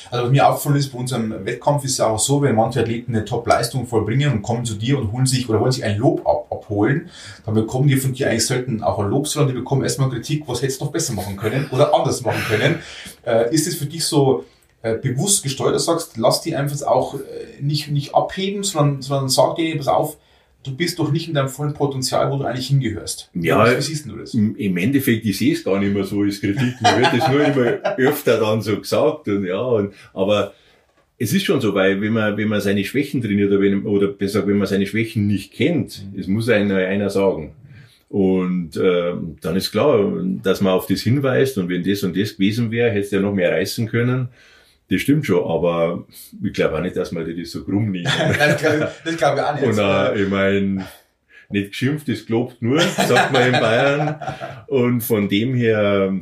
Also was mir aufgefallen ist, bei unserem Wettkampf ist es auch so, wenn manche Athleten eine Top-Leistung vollbringen und kommen zu dir und holen sich oder wollen sich ein Lob ab, abholen, dann bekommen die von dir eigentlich selten auch ein Lob, sondern die bekommen erstmal Kritik, was hättest du noch besser machen können oder anders machen können. Äh, ist es für dich so äh, bewusst gesteuert, dass du sagst, lass die einfach auch äh, nicht, nicht abheben, sondern, sondern sag dir, pass auf, du bist doch nicht in deinem vollen Potenzial, wo du eigentlich hingehörst. Ja, Wie siehst du das? Im, Endeffekt, ich sehe es gar nicht mehr so als Kritik. Mir wird das nur immer öfter dann so gesagt. Und ja, und, aber es ist schon so, weil wenn man, wenn man seine Schwächen trainiert oder, wenn, oder besser gesagt, wenn man seine Schwächen nicht kennt, es muss einer, einer sagen. Und äh, dann ist klar, dass man auf das hinweist und wenn das und das gewesen wäre, hätte es ja noch mehr reißen können. Das stimmt schon, aber ich glaube auch nicht, dass man das so krumm nimmt. das glaube ich, glaub ich auch nicht. Und äh, ich meine, nicht geschimpft ist gelobt nur, sagt man in Bayern. Und von dem her,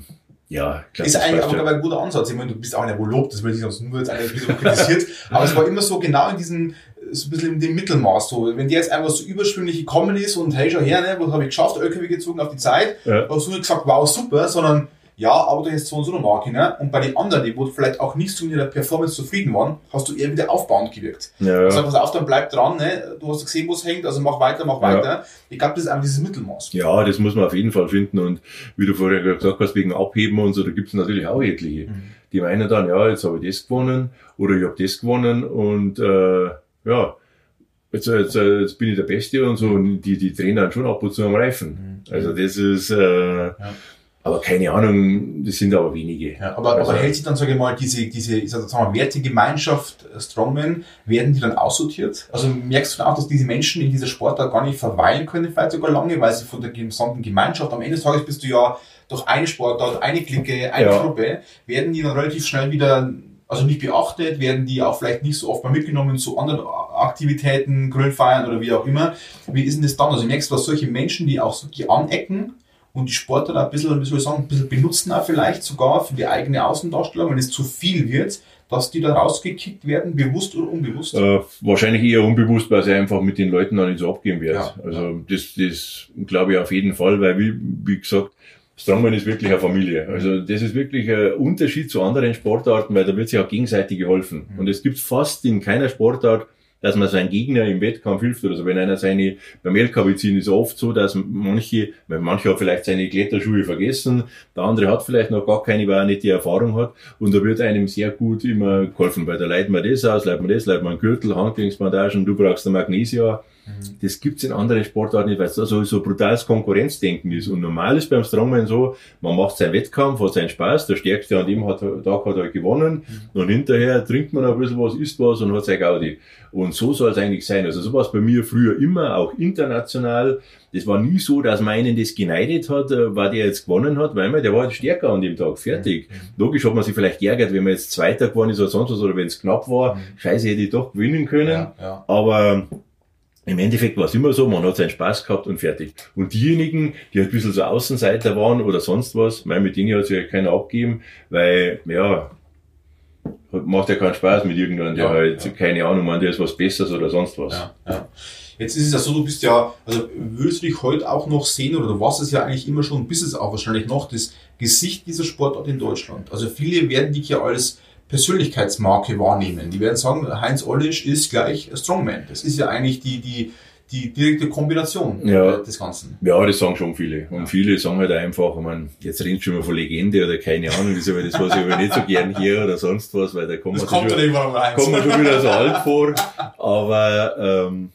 ja, glaub, ist eigentlich auch ein guter Ansatz. Ich meine, du bist auch einer, wo lobt, das will ich sonst nur jetzt eigentlich ein bisschen kritisiert. Aber es war immer so genau in diesem, so ein bisschen in dem Mittelmaß. So, wenn die jetzt einfach so überschwänglich gekommen ist und hey, schau her, ne, was habe ich geschafft, LKW gezogen auf die Zeit, Ja. hast du nicht gesagt, wow, super, sondern ja, aber du hast so und so eine Marke, ne? Und bei den anderen, die wo vielleicht auch nicht so mit ihrer Performance zufrieden waren, hast du eher wieder aufbauend gewirkt. Ja, Also ja. pass auf, dann bleib dran, ne? Du hast gesehen, wo es hängt, also mach weiter, mach Ja. weiter. Ich glaube, das ist einfach dieses Mittelmaß. ja, das muss man auf jeden Fall finden. Und wie du vorher gesagt hast, wegen Abheben und so, da gibt es natürlich auch etliche. Mhm. Die meinen dann, ja, jetzt habe ich das gewonnen oder ich habe das gewonnen und äh, ja, jetzt, jetzt, jetzt bin ich der Beste und so. Und die, die drehen dann schon ab und zu am Reifen. Mhm. Also das ist, äh, aber keine Ahnung, das sind aber wenige. Ja, aber, Also- aber hält sich dann, sage ich mal, diese, diese ich sag, sagen wir, Wertegemeinschaft äh, Strongman, werden die dann aussortiert? Also merkst du dann auch, dass diese Menschen in dieser Sportart gar nicht verweilen können, vielleicht sogar lange, weil sie von der gesamten Gemeinschaft, am Ende des Tages bist du ja durch eine Sportart, eine Clique, eine Ja. Gruppe, werden die dann relativ schnell wieder, also nicht beachtet, werden die auch vielleicht nicht so oft mal mitgenommen zu anderen Aktivitäten, Grillfeiern oder wie auch immer. Wie ist denn das dann? Also merkst du, dass solche Menschen, die auch so die anecken, und die Sportler da ein bisschen, wie soll ich sagen, ein bisschen benutzen auch vielleicht sogar für die eigene Außendarstellung, wenn es zu viel wird, dass die da rausgekickt werden, bewusst oder unbewusst. Äh, wahrscheinlich eher unbewusst, weil sie einfach mit den Leuten noch nicht so abgehen wird. Ja. Also das, das glaube ich auf jeden Fall, weil wie, wie gesagt, Strongman ist wirklich eine Familie. Also das ist wirklich ein Unterschied zu anderen Sportarten, weil da wird sich auch gegenseitig geholfen. Mhm. Und es gibt fast in keiner Sportart, dass man seinen Gegner im Wettkampf hilft oder so. Wenn einer seine, beim LKW ziehen ist oft so, dass manche, weil manche hat vielleicht seine Kletterschuhe vergessen, der andere hat vielleicht noch gar keine, weil er nicht die Erfahrung hat. Und da wird einem sehr gut immer geholfen, weil da leitet man das aus, leitet man das, leitet man einen Gürtel, Handgelenksbandagen, du brauchst ein Magnesia. Das gibt's in anderen Sportarten nicht, weil es da so, so brutales Konkurrenzdenken ist. Und normal ist beim Strongman so, man macht seinen Wettkampf, hat seinen Spaß, der Stärkste an dem hat, Tag hat er gewonnen und hinterher trinkt man ein bisschen was, isst was und hat sein Gaudi. Und so soll es eigentlich sein. Also so war es bei mir früher immer, auch international. Das war nie so, dass man einen das geneidet hat, äh, weil der jetzt gewonnen hat, weil man, der war halt stärker an dem Tag, fertig. Logisch hat man sich vielleicht geärgert, wenn man jetzt Zweiter geworden ist oder sonst was, oder wenn es knapp war, scheiße, hätte ich doch gewinnen können. ja, ja. Aber im Endeffekt war es immer so, man hat seinen Spaß gehabt und fertig. Und diejenigen, die halt ein bisschen so Außenseiter waren oder sonst was, mein, mit denen hat sich ja keiner abgegeben, weil, ja, macht ja keinen Spaß mit irgendjemandem, der Ja, halt, ja. keine Ahnung, meint, der ist was Besseres oder sonst was. Ja, ja. Jetzt ist es ja so, du bist ja, also würdest du dich heute auch noch sehen oder du warst es ja eigentlich immer schon, bist es auch wahrscheinlich noch das Gesicht dieser Sportart in Deutschland. Also viele werden dich ja als Persönlichkeitsmarke wahrnehmen. Die werden sagen, Heinz Ollisch ist gleich Strongman. Das ist ja eigentlich die, die, die direkte Kombination Ja. äh, des Ganzen. Ja, das sagen schon viele. Und Ja. viele sagen halt einfach, ich mein, jetzt redest du schon mal von Legende oder keine Ahnung, das ist aber das, was ich aber nicht so gern hier oder sonst was, weil da kommt Das man kommt schon, kommt man schon wieder so alt vor. Aber ähm,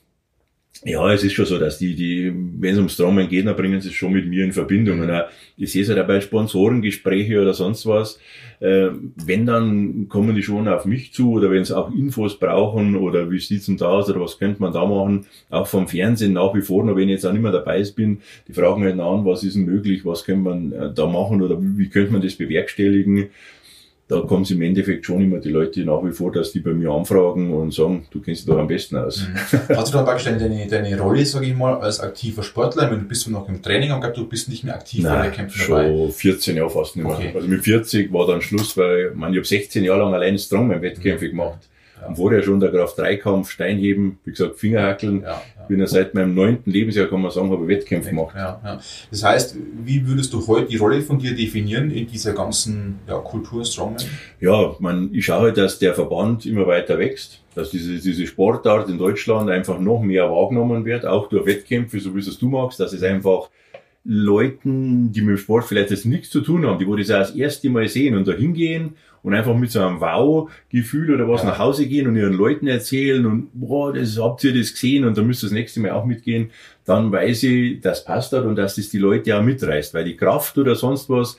ja, es ist schon so, dass die, die, wenn es um Strongman geht, dann bringen sie es schon mit mir in Verbindung. Und auch, ich sehe es halt auch bei Sponsorengespräche oder sonst was. Äh, wenn, dann kommen die schon auf mich zu oder wenn sie auch Infos brauchen oder wie sieht's denn da aus oder was könnte man da machen. Auch vom Fernsehen nach wie vor, noch wenn ich jetzt auch nicht mehr dabei bin, die fragen halt an, was ist denn möglich, was könnte man äh, da machen oder wie, wie könnte man das bewerkstelligen da kommen es im Endeffekt schon immer die Leute nach wie vor, dass die bei mir anfragen und sagen, du kennst dich doch am besten aus. Hast du dann praktisch deine, deine Rolle, sage ich mal, als aktiver Sportler, wenn du bist noch im Training, aber du bist nicht mehr aktiv bei Nein, den Kämpfen dabei. schon 14 Jahre fast nicht mehr. Okay. Also mit 40 war dann Schluss, weil man, ich habe 16 Jahre lang allein Strongman-Wettkämpfe gemacht. Ja. Und vorher schon der Kraft-3-Kampf, Steinheben, wie gesagt, Fingerhackeln. Ja. Bin ja seit meinem neunten Lebensjahr, kann man sagen, habe ich Wettkämpfe gemacht. Ja, ja. Das heißt, wie würdest du heute die Rolle von dir definieren in dieser ganzen ja, Kultur Strongman? Ja, man, ich schaue halt, dass der Verband immer weiter wächst, dass diese, diese Sportart in Deutschland einfach noch mehr wahrgenommen wird, auch durch Wettkämpfe, so wie es du magst, dass es einfach Leuten, die mit dem Sport vielleicht jetzt nichts zu tun haben, die wo das auch das erste Mal sehen und da hingehen und einfach mit so einem Wow-Gefühl oder was Ja. nach Hause gehen und ihren Leuten erzählen und boah, das habt ihr das gesehen und da müsst ihr das nächste Mal auch mitgehen, dann weiß ich, das passt dort und dass das die Leute auch mitreißt, weil die Kraft oder sonst was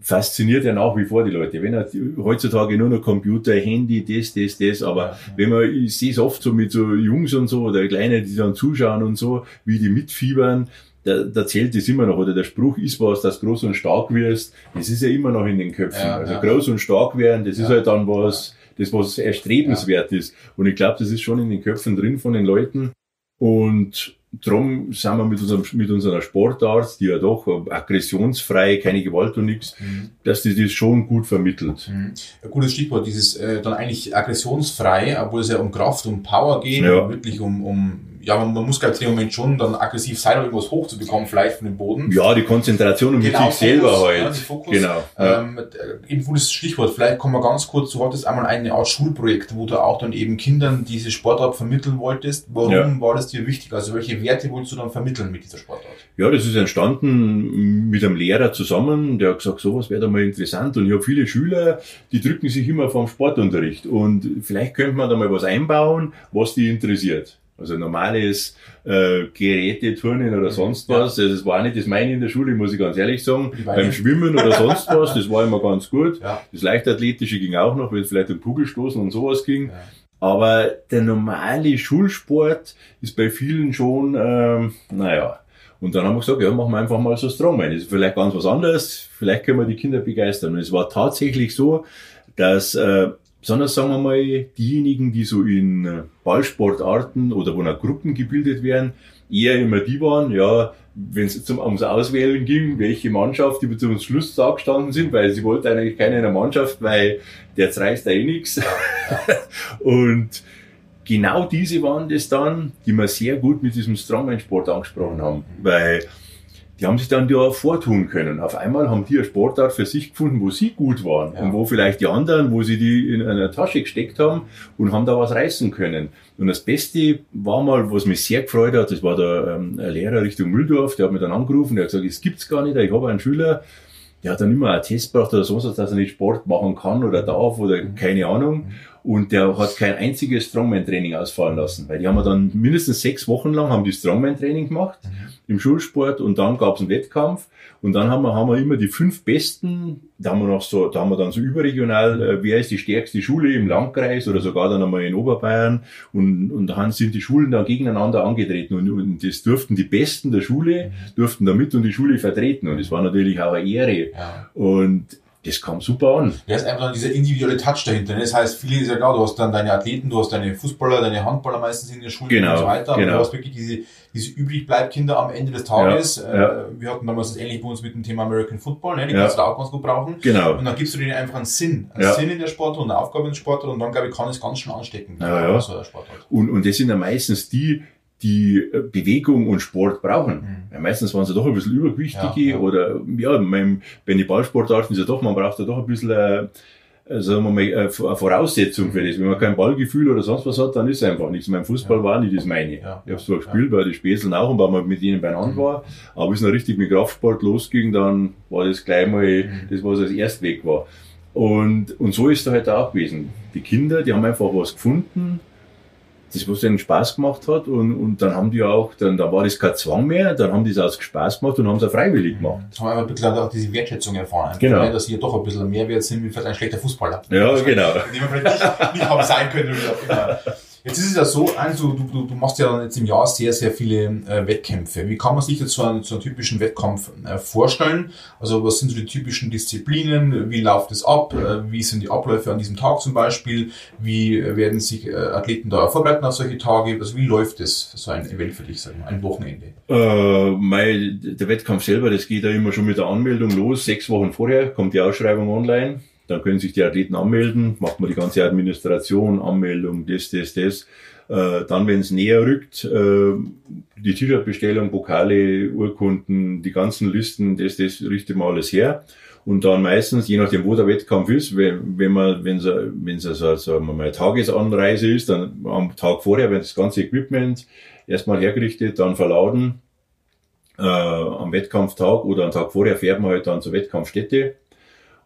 fasziniert ja nach wie vor die Leute. Wenn er heutzutage nur noch Computer, Handy, das, das, das, aber Ja, wenn man, ich sehe es oft so mit so Jungs und so oder Kleine, die dann zuschauen und so, wie die mitfiebern, da, da zählt das immer noch, oder der Spruch ist was, dass groß und stark wirst, das ist ja immer noch in den Köpfen. Ja, also ja. groß und stark werden, das ist Ja. halt dann was, das was erstrebenswert ist. Und ich glaube, das ist schon in den Köpfen drin von den Leuten. Und drum sind wir mit, unserem, mit unserer Sportart, die ja doch aggressionsfrei, keine Gewalt und nichts, Mhm. dass die das schon gut vermittelt. Mhm. Ein gutes Stichwort, dieses äh, dann eigentlich aggressionsfrei, obwohl es ja um Kraft, um Power geht, Ja. wirklich um, um ja, man, man muss gerade im Moment schon dann aggressiv sein, um irgendwas hochzubekommen, vielleicht von dem Boden. Ja, die Konzentration um Genau, sich selber Fokus, halt. ja, Fokus. Genau. Ähm, äh, eben gutes Stichwort, vielleicht kommen wir ganz kurz, du hattest einmal eine Art Schulprojekt, wo du auch dann eben Kindern diese Sportart vermitteln wolltest. Warum Ja. war das dir wichtig? Also welche Werte wolltest du dann vermitteln mit dieser Sportart? Ja, das ist entstanden mit einem Lehrer zusammen, der hat gesagt, sowas wäre doch mal interessant. Und ich habe viele Schüler, die drücken sich immer vom Sportunterricht. Und vielleicht könnte man da mal was einbauen, was die interessiert. Also normales äh, Geräteturnen oder sonst Ja. was. Also das war nicht das meine in der Schule, muss ich ganz ehrlich sagen. Beim Schwimmen oder sonst was, das war immer ganz gut. Ja. Das Leichtathletische ging auch noch, wenn es vielleicht um Kugelstoßen und sowas ging. Ja. Aber der normale Schulsport ist bei vielen schon, ähm, naja. Und dann haben wir gesagt, ja, machen wir einfach mal so Strongman. Das ist vielleicht ganz was anderes. Vielleicht können wir die Kinder begeistern. Und es war tatsächlich so, dass, äh, besonders sagen wir mal, diejenigen, die so in Ballsportarten oder wo noch Gruppen gebildet werden, eher immer die waren, ja, wenn es zum ums Auswählen ging, welche Mannschaft die zum Schlusstag gestanden sind, weil sie wollten eigentlich keine in der Mannschaft, weil der reißt da eh nix. Und genau diese waren das dann, die wir sehr gut mit diesem Strongman-Sport angesprochen haben, weil die haben sich dann ja vortun können. Auf einmal haben die eine Sportart für sich gefunden, wo sie gut waren Ja. und wo vielleicht die anderen, wo sie die in einer Tasche gesteckt haben und haben da was reißen können. Und das Beste war mal, was mich sehr gefreut hat, das war der ähm, Lehrer Richtung Mühldorf, der hat mich dann angerufen, der hat gesagt, es gibt's gar nicht, ich habe einen Schüler, der hat dann immer einen Test gebracht oder sonst was, dass er nicht Sport machen kann oder darf oder keine Ahnung. Und der hat kein einziges Strongman-Training ausfallen lassen, weil die haben dann mindestens sechs Wochen lang haben die Strongman-Training gemacht im Schulsport und dann gab's einen Wettkampf und dann haben wir, haben wir immer die fünf Besten, da haben wir noch so, da haben wir dann so überregional, äh, wer ist die stärkste Schule im Landkreis oder sogar dann einmal in Oberbayern und, und dann sind die Schulen dann gegeneinander angetreten und, und das durften die Besten der Schule, durften da mit und die Schule vertreten und es war natürlich auch eine Ehre Ja. und das kam super an. Da ist einfach dieser individuelle Touch dahinter. ne? Das heißt, viele ist ja klar, du hast dann deine Athleten, du hast deine Fußballer, deine Handballer meistens in der Schule Genau, und so weiter. Aber genau. du hast wirklich diese, diese Übrigbleibkinder am Ende des Tages. Ja, ja. Äh, wir hatten damals das ähnlich bei uns mit dem Thema American Football, ne? die Ja. kannst du da auch ganz gut brauchen. Genau. Und dann gibst du denen einfach einen Sinn. Einen. Sinn in der Sportart und eine Aufgabe in der Sportart und dann, glaube ich, kann es ganz schön anstecken. Ja, ja. So. Und, und das sind ja meistens die, die äh, Bewegung und Sport brauchen. Mhm. Ja, meistens waren sie doch ein bisschen übergewichtige Ja, ja. oder ja, beim, bei den Ballsportarten ist ja doch, man braucht ja doch ein bisschen äh, sagen wir mal, äh, eine Voraussetzung für das. Wenn man kein Ballgefühl oder sonst was hat, dann ist es einfach nichts. Mein Fußball ja. war nicht das meine. Ja. Ich habe zwar gespielt bei den Späßeln auch und weil man mit ihnen beieinander mhm. war, aber es noch richtig mit Kraftsport losging, dann war das gleich mal mhm. das, was als erst weg war. Und, und so ist da halt auch gewesen. Die Kinder, die haben einfach was gefunden, das, was ihnen Spaß gemacht hat. Und, und dann haben die auch, dann, da war das kein Zwang mehr, dann haben die es aus Spaß gemacht und haben es auch freiwillig gemacht. Das haben wir ein bisschen auch diese Wertschätzung erfahren. Genau. Weil, dass sie ja doch ein bisschen mehr wert sind wie vielleicht ein schlechter Fußballer. Ja, genau. Den man vielleicht nicht, nicht haben sein können. Oder Jetzt ist es ja so, also du, du, du machst ja jetzt im Jahr sehr, sehr viele äh, Wettkämpfe. Wie kann man sich jetzt so einen, so einen typischen Wettkampf äh, vorstellen? Also was sind so die typischen Disziplinen? Wie läuft es ab? Äh, wie sind die Abläufe an diesem Tag zum Beispiel? Wie werden sich äh, Athleten da vorbereiten auf solche Tage? Also wie läuft es, so ein Event für dich, sagen wir, ein Wochenende? Äh, mein, der Wettkampf selber, das geht ja immer schon mit der Anmeldung los. Sechs Wochen vorher kommt die Ausschreibung online. Dann können sich die Athleten anmelden, macht man die ganze Administration, Anmeldung, das, das, das. Äh, dann, wenn es näher rückt, äh, die T-Shirt-Bestellung, Pokale, Urkunden, die ganzen Listen, das, das richtet man alles her. Und dann meistens, je nachdem, wo der Wettkampf ist, wenn, wenn man, wenn es, wenn es also, sagen wir mal, Tagesanreise ist, dann am Tag vorher, wenn das ganze Equipment erstmal hergerichtet, dann verladen, äh, am Wettkampftag oder am Tag vorher fährt man halt dann zur Wettkampfstätte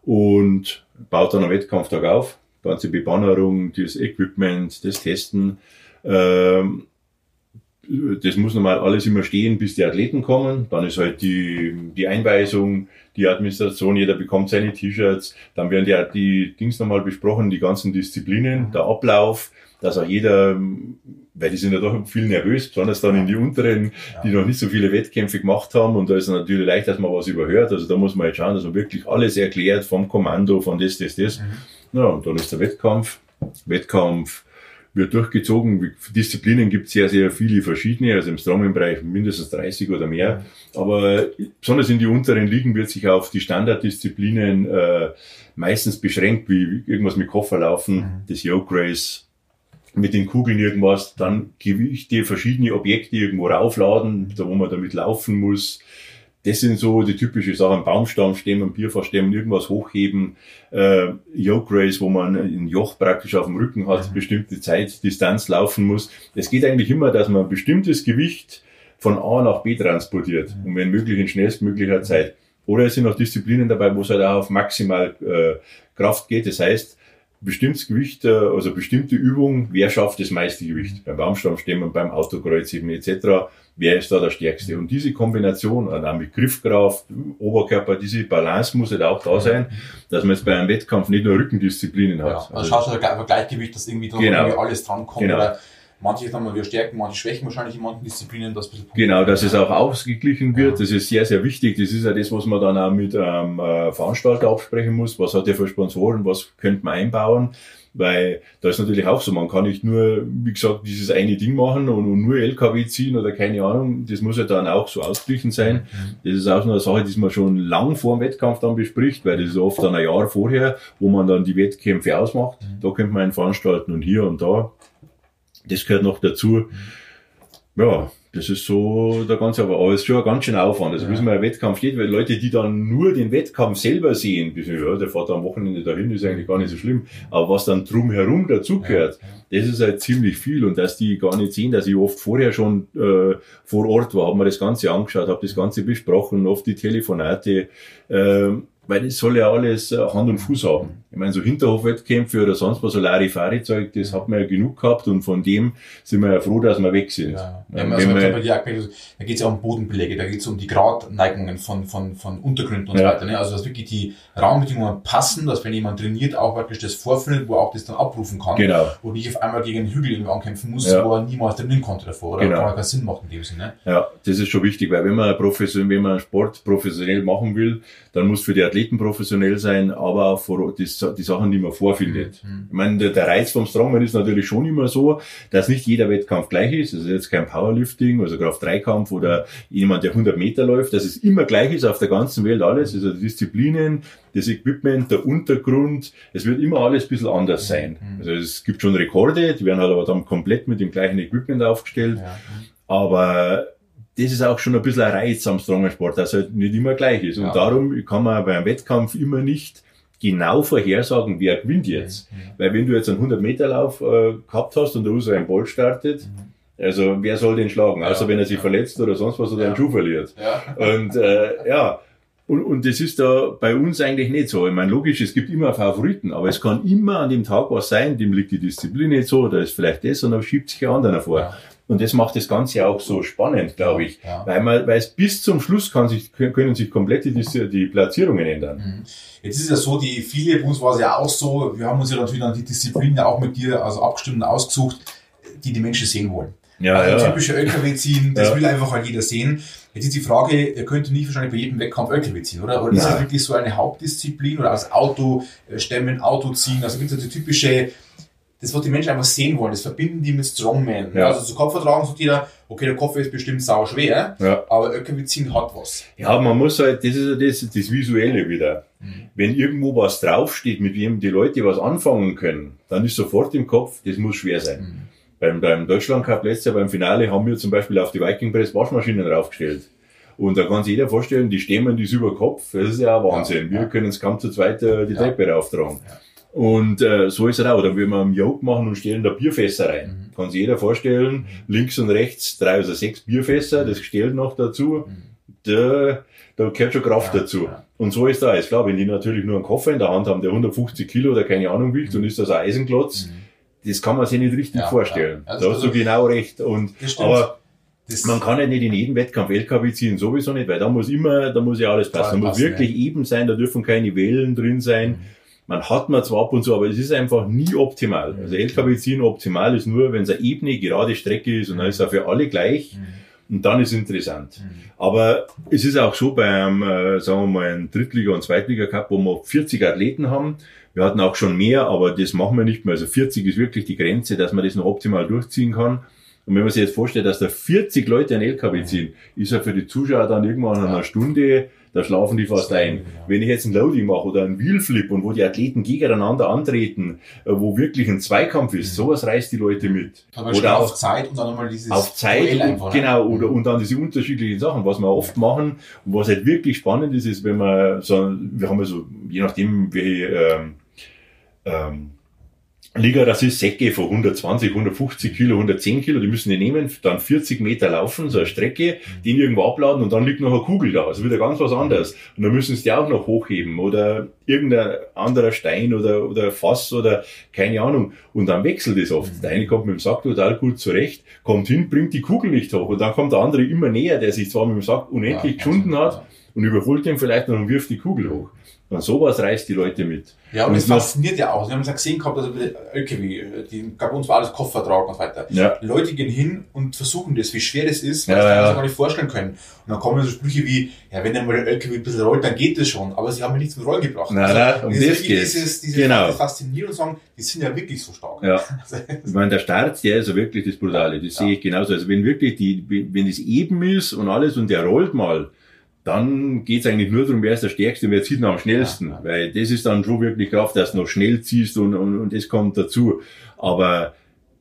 und baut dann am Wettkampftag auf. Ganze Bebannerung, das Equipment, das Testen. Ähm, das muss normal alles immer stehen, bis die Athleten kommen. Dann ist halt die, die Einweisung, die Administration, jeder bekommt seine T-Shirts. Dann werden die, die Dings nochmal besprochen, die ganzen Disziplinen, der Ablauf, dass auch jeder, weil die sind ja doch viel nervös, besonders dann in die unteren, die noch nicht so viele Wettkämpfe gemacht haben und da ist es natürlich leicht, dass man was überhört. Also da muss man jetzt schauen, dass man wirklich alles erklärt vom Kommando, von das, das, das. Mhm. Ja, und dann ist der Wettkampf. Wettkampf wird durchgezogen. Disziplinen gibt es sehr, sehr viele verschiedene, also im Strongman-Bereich mindestens 30 oder mehr. Aber besonders in die unteren Ligen wird sich auf die Standarddisziplinen äh, meistens beschränkt, wie irgendwas mit Kofferlaufen, mhm. das Yoke Race, mit den Kugeln irgendwas, dann Gewichte, verschiedene Objekte irgendwo raufladen, da wo man damit laufen muss. Das sind so die typische Sachen. Baumstamm stemmen, Bierfass stemmen, irgendwas hochheben, äh, Yoke Race, wo man ein Joch praktisch auf dem Rücken hat, mhm. bestimmte Zeit, Distanz laufen muss. Es geht eigentlich immer, dass man ein bestimmtes Gewicht von A nach B transportiert mhm. und wenn möglich in schnellstmöglicher Zeit. Oder es sind auch Disziplinen dabei, wo es halt auch auf maximal äh, Kraft geht. Das heißt, bestimmtes Gewicht, äh, also bestimmte Übung, wer schafft das meiste Gewicht? Beim Baumstammstemmen, beim Autokreuzheben etc. Wer ist da der Stärkste? Und diese Kombination, auch mit Griffkraft, Oberkörper, diese Balance muss halt auch da sein, dass man jetzt bei einem Wettkampf nicht nur Rückendisziplinen hat. Ja, also, also schaust du da Gleichgewicht, dass irgendwie, genau. irgendwie alles drankommt. Genau. Oder Manche haben wir Stärken, manche Schwächen wahrscheinlich in manchen Disziplinen. Das genau, dass es auch ausgeglichen wird. Das ist sehr, sehr wichtig. Das ist ja das, was man dann auch mit einem ähm, Veranstalter absprechen muss. Was hat er für Sponsoren? Was könnte man einbauen? Weil da ist natürlich auch so, man kann nicht nur, wie gesagt, dieses eine Ding machen und, und nur LKW ziehen oder keine Ahnung. Das muss ja dann auch so ausgeglichen sein. Mhm. Das ist auch so eine Sache, die man schon lang vor dem Wettkampf dann bespricht, weil das ist oft dann ein Jahr vorher, wo man dann die Wettkämpfe ausmacht. Mhm. Da könnte man einen veranstalten und hier und da. Das gehört noch dazu. Ja, das ist so der ganze, aber alles schon ein ganz schön Aufwand. Also ja. bis man ein Wettkampf steht, weil Leute, die dann nur den Wettkampf selber sehen, ja, der fährt am Wochenende dahin, ist eigentlich gar nicht so schlimm. Aber was dann drumherum dazugehört, ja, das ist halt ziemlich viel. Und dass die gar nicht sehen, dass ich oft vorher schon äh, vor Ort war, habe mir das Ganze angeschaut, habe das Ganze besprochen, oft die Telefonate. Äh, weil das soll ja alles äh, Hand und Fuß haben. Ich meine, so Hinterhofwettkämpfe oder sonst was, so Larifari-Zeug, das hat man ja genug gehabt und von dem sind wir ja froh, dass wir weg sind. Ja, ja also man, da geht es ja um Bodenbeläge, da geht es um die Gradneigungen von, von, von Untergründen und ja. so weiter. Ne? Also dass wirklich die Rahmenbedingungen passen, dass wenn jemand trainiert, auch praktisch das vorfindet, wo er auch das dann abrufen kann. Genau. Wo nicht auf einmal gegen einen Hügel ankämpfen muss, ja. wo er niemals trainieren konnte davor, oder genau. keinen Sinn macht in dem Sinne. Ja, das ist schon wichtig, weil wenn man professionell, wenn man Sport professionell machen will, dann muss für die Athleten professionell sein, aber auch vor, die, die Sachen, die man vorfindet. Mhm. Ich meine, der, der, Reiz vom Strongman ist natürlich schon immer so, dass nicht jeder Wettkampf gleich ist. Das ist jetzt kein Powerlifting, also Kraft-3-Kampf oder jemand, der 100 Meter läuft, dass es immer gleich ist auf der ganzen Welt alles. Also die Disziplinen, das Equipment, der Untergrund, es wird immer alles ein bisschen anders sein. Mhm. Also es gibt schon Rekorde, die werden halt aber dann komplett mit dem gleichen Equipment aufgestellt. Ja. Aber das ist auch schon ein bisschen ein Reiz am Strongersport, dass er halt nicht immer gleich ist. Und ja. darum kann man beim Wettkampf immer nicht genau vorhersagen, wer gewinnt jetzt. Weil wenn du jetzt einen 100-Meter-Lauf äh, gehabt hast und der Usain Bolt startet, also wer soll den schlagen? Außer wenn er sich verletzt oder sonst was oder einen Schuh verliert. Ja. Und äh, ja, und, und das ist da bei uns eigentlich nicht so. Ich meine, logisch, es gibt immer Favoriten, aber es kann immer an dem Tag was sein, dem liegt die Disziplin nicht so, da ist vielleicht das und dann schiebt sich ein anderer vor. Und das macht das Ganze auch so spannend, glaube ich. Ja. Weil man, weil es bis zum Schluss kann sich, können sich komplett die, die Platzierungen ändern. Jetzt ist es ja so, die viele, bei uns war es ja auch so, wir haben uns ja natürlich dann die Disziplin ja auch mit dir also abgestimmt und ausgesucht, die die Menschen sehen wollen. Ja, also ja. typische LKW ziehen, das Ja. will einfach halt jeder sehen. Jetzt ist die Frage, ihr könnt nicht wahrscheinlich bei jedem Wettkampf LKW ziehen, oder? Oder ist das wirklich so eine Hauptdisziplin oder als Auto äh, stemmen, Auto ziehen? Also gibt es die typische, das, was die Menschen einfach sehen wollen, das verbinden die mit Strongman. Ja. Also zu Kopfvertragen sagt jeder, okay, der Kopf ist bestimmt sau schwer, Ja. aber LKW ziehen hat was. Ja, man muss halt, das ist ja das, das Visuelle wieder. Wenn irgendwo was draufsteht, mit dem die Leute was anfangen können, dann ist sofort im Kopf, das muss schwer sein. Beim, beim Deutschland Cup letztes Jahr beim Finale haben wir zum Beispiel auf die Viking Press Waschmaschinen draufgestellt. Und da kann sich jeder vorstellen, die stemmen das über Kopf, das ist ja Wahnsinn. Ja, Wir ja. können es kaum zu zweit äh, die Ja. Treppe rauftragen. Und äh, so ist es auch. Oder wenn wir einen Yoke machen und stellen da Bierfässer rein. Mhm. Kann sich jeder vorstellen, links und rechts drei oder sechs Bierfässer, das Gestell noch dazu. Da, da gehört schon Kraft Ja, dazu. ja. Und so ist da. Ist klar, wenn die natürlich nur einen Koffer in der Hand haben, der 150 Kilo oder keine Ahnung wiegt, und ist das ein Eisenklotz, das kann man sich nicht richtig Mhm. Ja, vorstellen. Also da hast du genau recht. Und, aber Das, man kann ja nicht in jedem Wettkampf LKW ziehen, sowieso nicht, weil da muss immer, da muss ja alles passen. Da muss passen, wirklich eben sein, da dürfen keine Wellen drin sein. Mhm. Man hat man zwar ab und zu, aber es ist einfach nie optimal. Also LKW ziehen optimal ist nur, wenn es eine ebene, gerade Strecke ist und dann ist er für alle gleich. Und dann ist interessant. Aber es ist auch so beim, äh, sagen wir mal, ein Drittliga- und Zweitliga-Cup, wo wir 40 Athleten haben. Wir hatten auch schon mehr, aber das machen wir nicht mehr. Also 40 ist wirklich die Grenze, dass man das noch optimal durchziehen kann. Und wenn man sich jetzt vorstellt, dass da 40 Leute einen LKW ziehen, ist ja für die Zuschauer dann irgendwann nach einer Stunde, da schlafen die fast ein. Wenn ich jetzt ein Loading mache oder ein Wheelflip und wo die Athleten gegeneinander antreten, äh, wo wirklich ein Zweikampf ist, sowas reißt die Leute mit. schon Oder auf Zeit und dann nochmal dieses auf Zeit, und, ne? genau, oder, und dann diese unterschiedlichen Sachen, was wir oft machen, und was halt wirklich spannend ist, ist, wenn man so, wir haben ja so, je nachdem, wie, ähm, ähm, Liga, das ist Säcke von 120, 150 Kilo, 110 Kilo, die müssen die nehmen, dann 40 Meter laufen, so eine Strecke, den irgendwo abladen und dann liegt noch eine Kugel da, also wieder ganz was anderes. Und dann müssen sie die auch noch hochheben oder irgendein anderer Stein oder, oder Fass oder keine Ahnung. Und dann wechselt es oft. Der eine kommt mit dem Sack total gut zurecht, kommt hin, bringt die Kugel nicht hoch und dann kommt der andere immer näher, der sich zwar mit dem Sack unendlich Ja, geschunden hat und überholt ihn vielleicht noch und wirft die Kugel hoch. Und sowas reißt die Leute mit. Ja, und Und das fasziniert ja auch. Wir haben es ja gesehen gehabt, also bei LKW, die gab uns war alles Koffertrag und so weiter. Ja. Leute gehen hin und versuchen das, wie schwer das ist, weil Ja, sie sich ja. das gar nicht vorstellen können. Und dann kommen so Sprüche wie, ja, wenn einmal der LKW ein bisschen rollt, dann geht das schon. Aber sie haben mich nicht zum Rollen gebracht. Nein, nein, um dieses- das geht's. Dieses, dieses Genau. Faszinieren und sagen, die sind ja wirklich so stark. Ja. Also, Ich meine, der Start, der ist ja wirklich das Brutale. Das sehe ich genauso. Also wenn wirklich die, wenn es eben ist und alles und der rollt mal, dann geht's eigentlich nur darum, wer ist der Stärkste und wer zieht noch am schnellsten. Ja, ja. Weil das ist dann schon wirklich Kraft, dass du noch schnell ziehst und, und, und das kommt dazu. Aber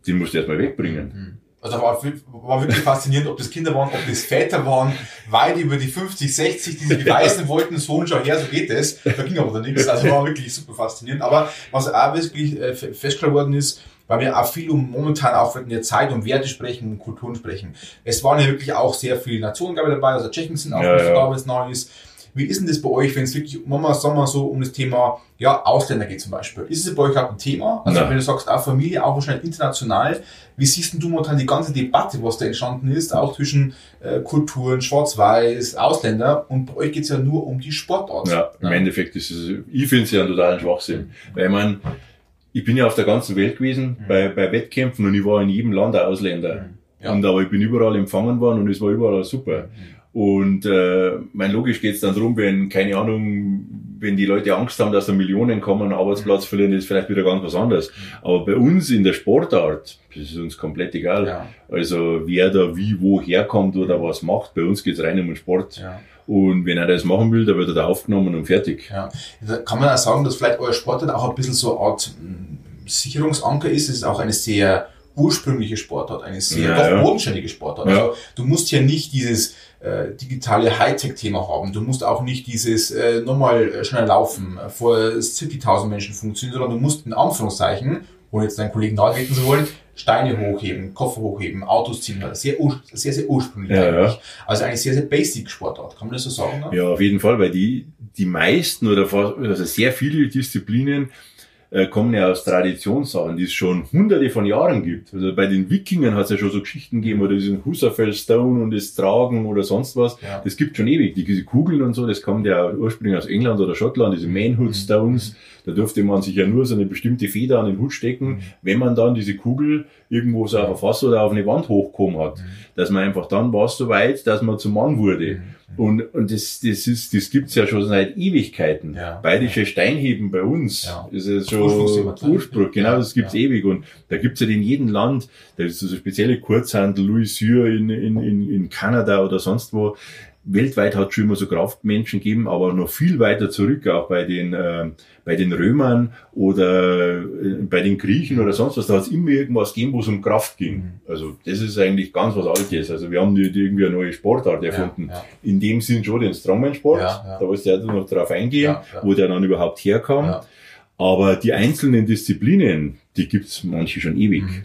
den musst du erstmal wegbringen. Also war, war wirklich faszinierend, ob das Kinder waren, ob das Väter waren, weit über die 50, 60, die sie beweisen wollten, so und schau her, so geht es. Da ging aber dann nichts. Also war wirklich super faszinierend. Aber was auch wirklich äh, fe- festgestellt worden ist, weil wir auch viel um momentan auch in der Zeit um Werte sprechen, um Kulturen sprechen. Es waren ja wirklich auch sehr viele Nationen, glaube ich, dabei, also Tschechen sind auch Ja, nicht ja. da, es neu ist. Wie ist denn das bei euch, wenn es wirklich, Mama, sagen wir so, um das Thema ja, Ausländer geht zum Beispiel? Ist es bei euch auch ein Thema? Also Nein. wenn du sagst, auch Familie, auch wahrscheinlich international, wie siehst denn du momentan die ganze Debatte, was da entstanden ist, auch zwischen äh, Kulturen, Schwarz-Weiß, Ausländer und bei euch geht es ja nur um die Sportart. Ja, im Endeffekt ist es, ich finde es ja einen totalen Schwachsinn. Weil man, ich bin ja auf der ganzen Welt gewesen, bei, bei Wettkämpfen und ich war in jedem Land ein Ausländer. Ja. Und aber ich bin überall empfangen worden und es war überall super. Und äh, mein logisch geht es dann drum, wenn, keine Ahnung, wenn die Leute Angst haben, dass da Millionen kommen, Arbeitsplatz verlieren, ist vielleicht wieder ganz was anderes. Aber bei uns in der Sportart, das ist uns komplett egal. Ja. Also wer da wie wo herkommt oder was macht, bei uns geht's rein um den Sport. Ja. Und wenn er das machen will, dann wird er da aufgenommen und fertig. Ja. Da kann man auch sagen, dass vielleicht euer Sportart auch ein bisschen so eine Art mh, Sicherungsanker ist. Es ist auch eine sehr ursprüngliche Sportart, eine sehr Ja, bodenständige Sportart. Also du musst ja nicht dieses äh, digitale Hightech-Thema haben. Du musst auch nicht dieses äh, nochmal äh, schnell laufen, äh, vor 70.000 Menschen funktionieren, sondern du musst in Anführungszeichen, ohne jetzt deinen Kollegen nahetreten zu wollen, Steine hochheben, Koffer hochheben, Autos ziehen. Sehr, sehr, sehr ursprünglich Ja, eigentlich. ja. Also eine sehr, sehr basic Sportart. Kann man das so sagen? Ne? Ja, auf jeden Fall, weil die, die meisten oder fast, also sehr viele Disziplinen äh, kommen ja aus Traditionssachen, die es schon hunderte von Jahren gibt. Also bei den Wikingern hat es ja schon so Geschichten gegeben, oder diesen Husserfell Stone und das Tragen oder sonst was. Ja. Das gibt schon ewig. Die, diese Kugeln und so, das kommt ja ursprünglich aus England oder Schottland, diese Manhood Stones. Da durfte man sich ja nur so eine bestimmte Feder an den Hut stecken, wenn man dann diese Kugel irgendwo so auf ein Fass oder auf eine Wand hochgekommen hat. Dass man einfach dann war es so weit, dass man zum Mann wurde. Und, und das, das ist, das gibt's ja schon seit Ewigkeiten. Ja. Bayerische Steinheben bei uns Ja. ist ja klar. Ursprung, genau, Ja, das gibt's ja. ewig. Und da gibt's ja in jedem Land, da ist so spezielle Kurzhandel, Louis in, in, in, in Kanada oder sonst wo. Weltweit hat es schon immer so Kraftmenschen gegeben, aber noch viel weiter zurück, auch bei den, äh, bei den Römern oder äh, bei den Griechen oder sonst was. Da hat es immer irgendwas gegeben, wo es um Kraft ging. Mhm. Also das ist eigentlich ganz was Altes. Also wir haben nicht irgendwie eine neue Sportart erfunden. ja. In dem Sinn schon den Strongman-Sport. Ja, ja. Da wolltest du ja noch drauf eingehen, Ja, ja. wo der dann überhaupt herkam. Ja. Aber die einzelnen Disziplinen, die gibt's manche schon ewig. Mhm.